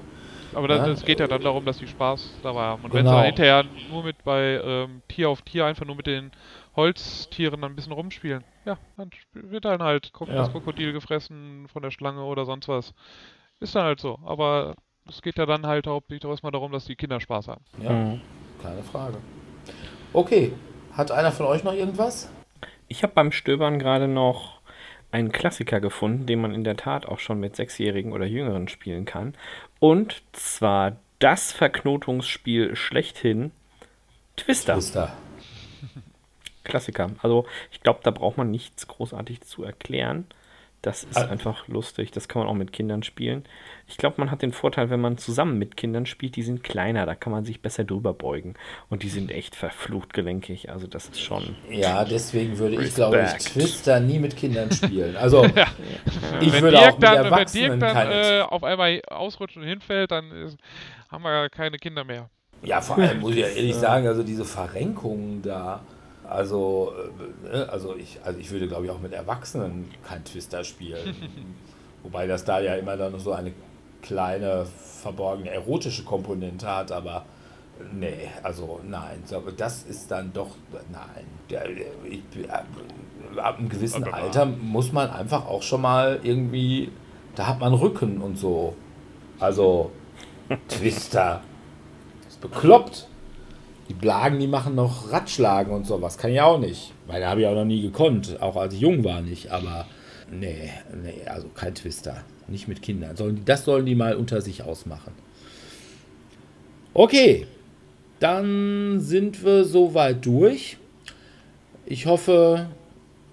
Speaker 3: Aber
Speaker 2: Ja,
Speaker 3: es geht ja dann darum, dass die Spaß dabei haben. Und wenn sie
Speaker 2: Genau.
Speaker 3: dann hinterher nur mit bei ähm, Tier auf Tier einfach nur mit den Holztieren dann ein bisschen rumspielen, ja, dann wird dann halt
Speaker 2: Ja.
Speaker 3: das Krokodil gefressen von der Schlange oder sonst was. Ist dann halt so. Aber es geht ja dann halt hauptsächlich erstmal darum, dass die Kinder Spaß haben.
Speaker 2: Ja,
Speaker 4: Mhm.
Speaker 2: keine Frage. Okay, hat einer von euch noch irgendwas?
Speaker 4: Ich habe beim Stöbern gerade noch einen Klassiker gefunden, den man in der Tat auch schon mit Sechsjährigen oder Jüngeren spielen kann. Und zwar das Verknotungsspiel schlechthin, Twister.
Speaker 2: Twister.
Speaker 4: Klassiker. Also ich glaube, da braucht man nichts großartig zu erklären. Das ist
Speaker 2: Ah.
Speaker 4: einfach lustig. Das kann man auch mit Kindern spielen. Ich glaube, man hat den Vorteil, wenn man zusammen mit Kindern spielt, die sind kleiner, da kann man sich besser drüber beugen. Und die sind echt verflucht gelenkig. Also das ist schon.
Speaker 2: Ja, deswegen würde ich, glaube ich,
Speaker 4: Respekt.
Speaker 2: Twister nie mit Kindern spielen. Also, ich
Speaker 3: wenn
Speaker 2: würde
Speaker 3: Dirk
Speaker 2: auch mit
Speaker 3: dann, wenn
Speaker 2: Erwachsenen
Speaker 3: Dirk dann äh, auf einmal ausrutscht und hinfällt, dann ist, haben wir ja keine Kinder mehr.
Speaker 2: Ja, vor allem muss ich ja ehrlich sagen, also diese Verrenkungen da, also, äh, ne, also ich, also ich würde glaube ich auch mit Erwachsenen kein Twister spielen. Wobei das da ja immer dann noch so eine kleine, verborgene erotische Komponente hat, aber nee, also nein, das ist dann doch, nein, der, ich, äh, ab einem gewissen
Speaker 3: Aber-
Speaker 2: Alter muss man einfach auch schon mal irgendwie, da hat man Rücken und so. Also, Twister. ist bekloppt. Die Blagen, die machen noch Ratschlagen und sowas. Kann ich auch nicht. Weil da habe ich auch noch nie gekonnt. Auch als ich jung war nicht. Aber nee, nee, also kein Twister. Nicht mit Kindern. Sollen die, das sollen die mal unter sich ausmachen. Okay. Dann sind wir soweit durch. Ich hoffe,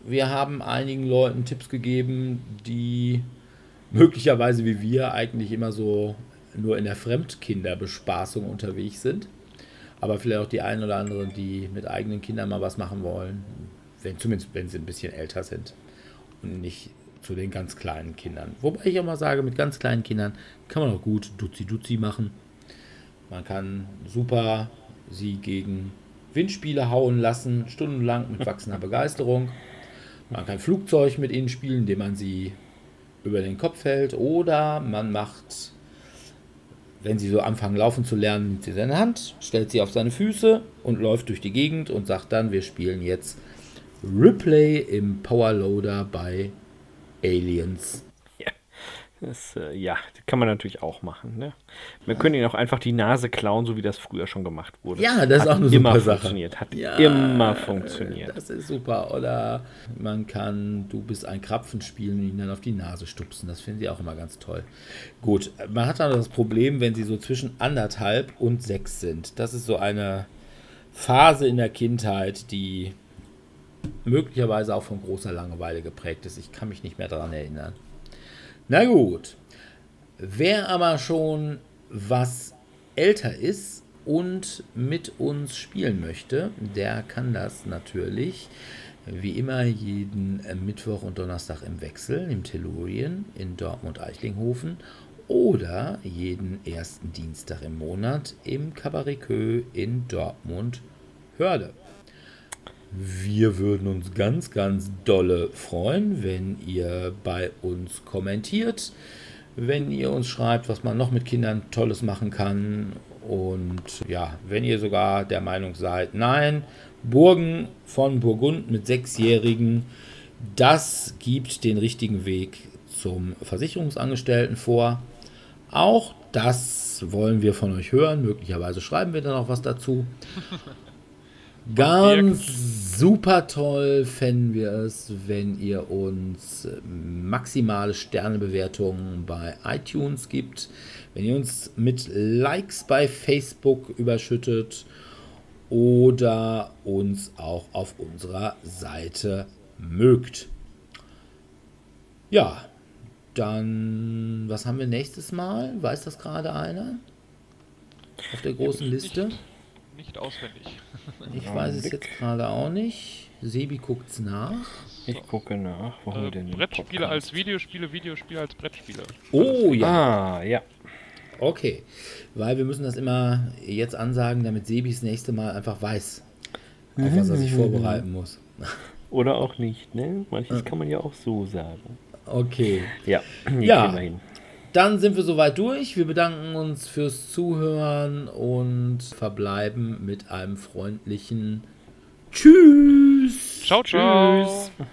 Speaker 2: wir haben einigen Leuten Tipps gegeben, die möglicherweise wie wir eigentlich immer so nur in der Fremdkinderbespaßung unterwegs sind. Aber vielleicht auch die einen oder anderen, die mit eigenen Kindern mal was machen wollen. Wenn, zumindest wenn sie ein bisschen älter sind. Und nicht zu den ganz kleinen Kindern. Wobei ich auch mal sage, mit ganz kleinen Kindern kann man auch gut Duzi-Duzi machen. Man kann super sie gegen Windspiele hauen lassen, stundenlang mit wachsender Begeisterung. Man kann Flugzeug mit ihnen spielen, indem man sie über den Kopf hält. Oder man macht, wenn sie so anfangen laufen zu lernen, nimmt sie seine Hand, stellt sie auf seine Füße und läuft durch die Gegend und sagt dann, wir spielen jetzt Ripley im Powerloader bei Aliens.
Speaker 4: Das, äh, ja, kann man natürlich auch machen. Ne? Wir können ihnen auch einfach die Nase klauen, so wie das früher schon gemacht wurde.
Speaker 2: Ja, das ist
Speaker 4: Hat
Speaker 2: auch eine
Speaker 4: immer
Speaker 2: super Sache.
Speaker 4: funktioniert. Hat
Speaker 2: Ja,
Speaker 4: immer funktioniert.
Speaker 2: Das ist super. Oder man kann Du bist ein Krapfen spielen und ihn dann auf die Nase stupsen. Das finden sie auch immer ganz toll. Gut, man hat dann das Problem, wenn sie so zwischen anderthalb und sechs sind. Das ist so eine Phase in der Kindheit, die möglicherweise auch von großer Langeweile geprägt ist. Ich kann mich nicht mehr daran erinnern. Na gut. Wer aber schon was älter ist und mit uns spielen möchte, der kann das natürlich wie immer jeden äh, Mittwoch und Donnerstag im Wechsel im Tellurien in Dortmund-Eichlinghofen oder jeden ersten Dienstag im Monat im Queue in Dortmund-Hörde. Wir würden uns ganz, ganz dolle freuen, wenn ihr bei uns kommentiert, wenn ihr uns schreibt, was man noch mit Kindern Tolles machen kann. Und ja, wenn ihr sogar der Meinung seid, nein, Burgen von Burgund mit Sechsjährigen, das gibt den richtigen Weg zum Versicherungsangestellten vor. Auch das wollen wir von euch hören. Möglicherweise schreiben wir dann auch was dazu. Ganz super toll fänden wir es, wenn ihr uns maximale Sternebewertungen bei iTunes gibt, wenn ihr uns mit Likes bei Facebook überschüttet oder uns auch auf unserer Seite mögt. Ja, dann, was haben wir nächstes Mal? Weiß das gerade einer? Auf der großen Liste?
Speaker 3: Nicht, nicht auswendig.
Speaker 2: Ich weiß es jetzt gerade auch nicht. Sebi guckt es nach.
Speaker 4: Ich gucke nach. Wir
Speaker 3: Äh,
Speaker 4: denn den
Speaker 3: Brettspiele
Speaker 4: Podcast?
Speaker 3: als Videospiele, Videospiele als Brettspiele.
Speaker 2: Oh ja,
Speaker 4: Ah, ja.
Speaker 2: okay. Weil wir müssen das immer jetzt ansagen, damit Sebi das nächste Mal einfach weiß, auf was er sich vorbereiten muss.
Speaker 4: Oder auch nicht, ne? Manches kann man ja auch so sagen.
Speaker 2: Okay.
Speaker 4: Ja,
Speaker 2: Ja. Dann sind wir soweit durch. Wir bedanken uns fürs Zuhören und verbleiben mit einem freundlichen Tschüss.
Speaker 3: Ciao, ciao.
Speaker 4: Tschüss.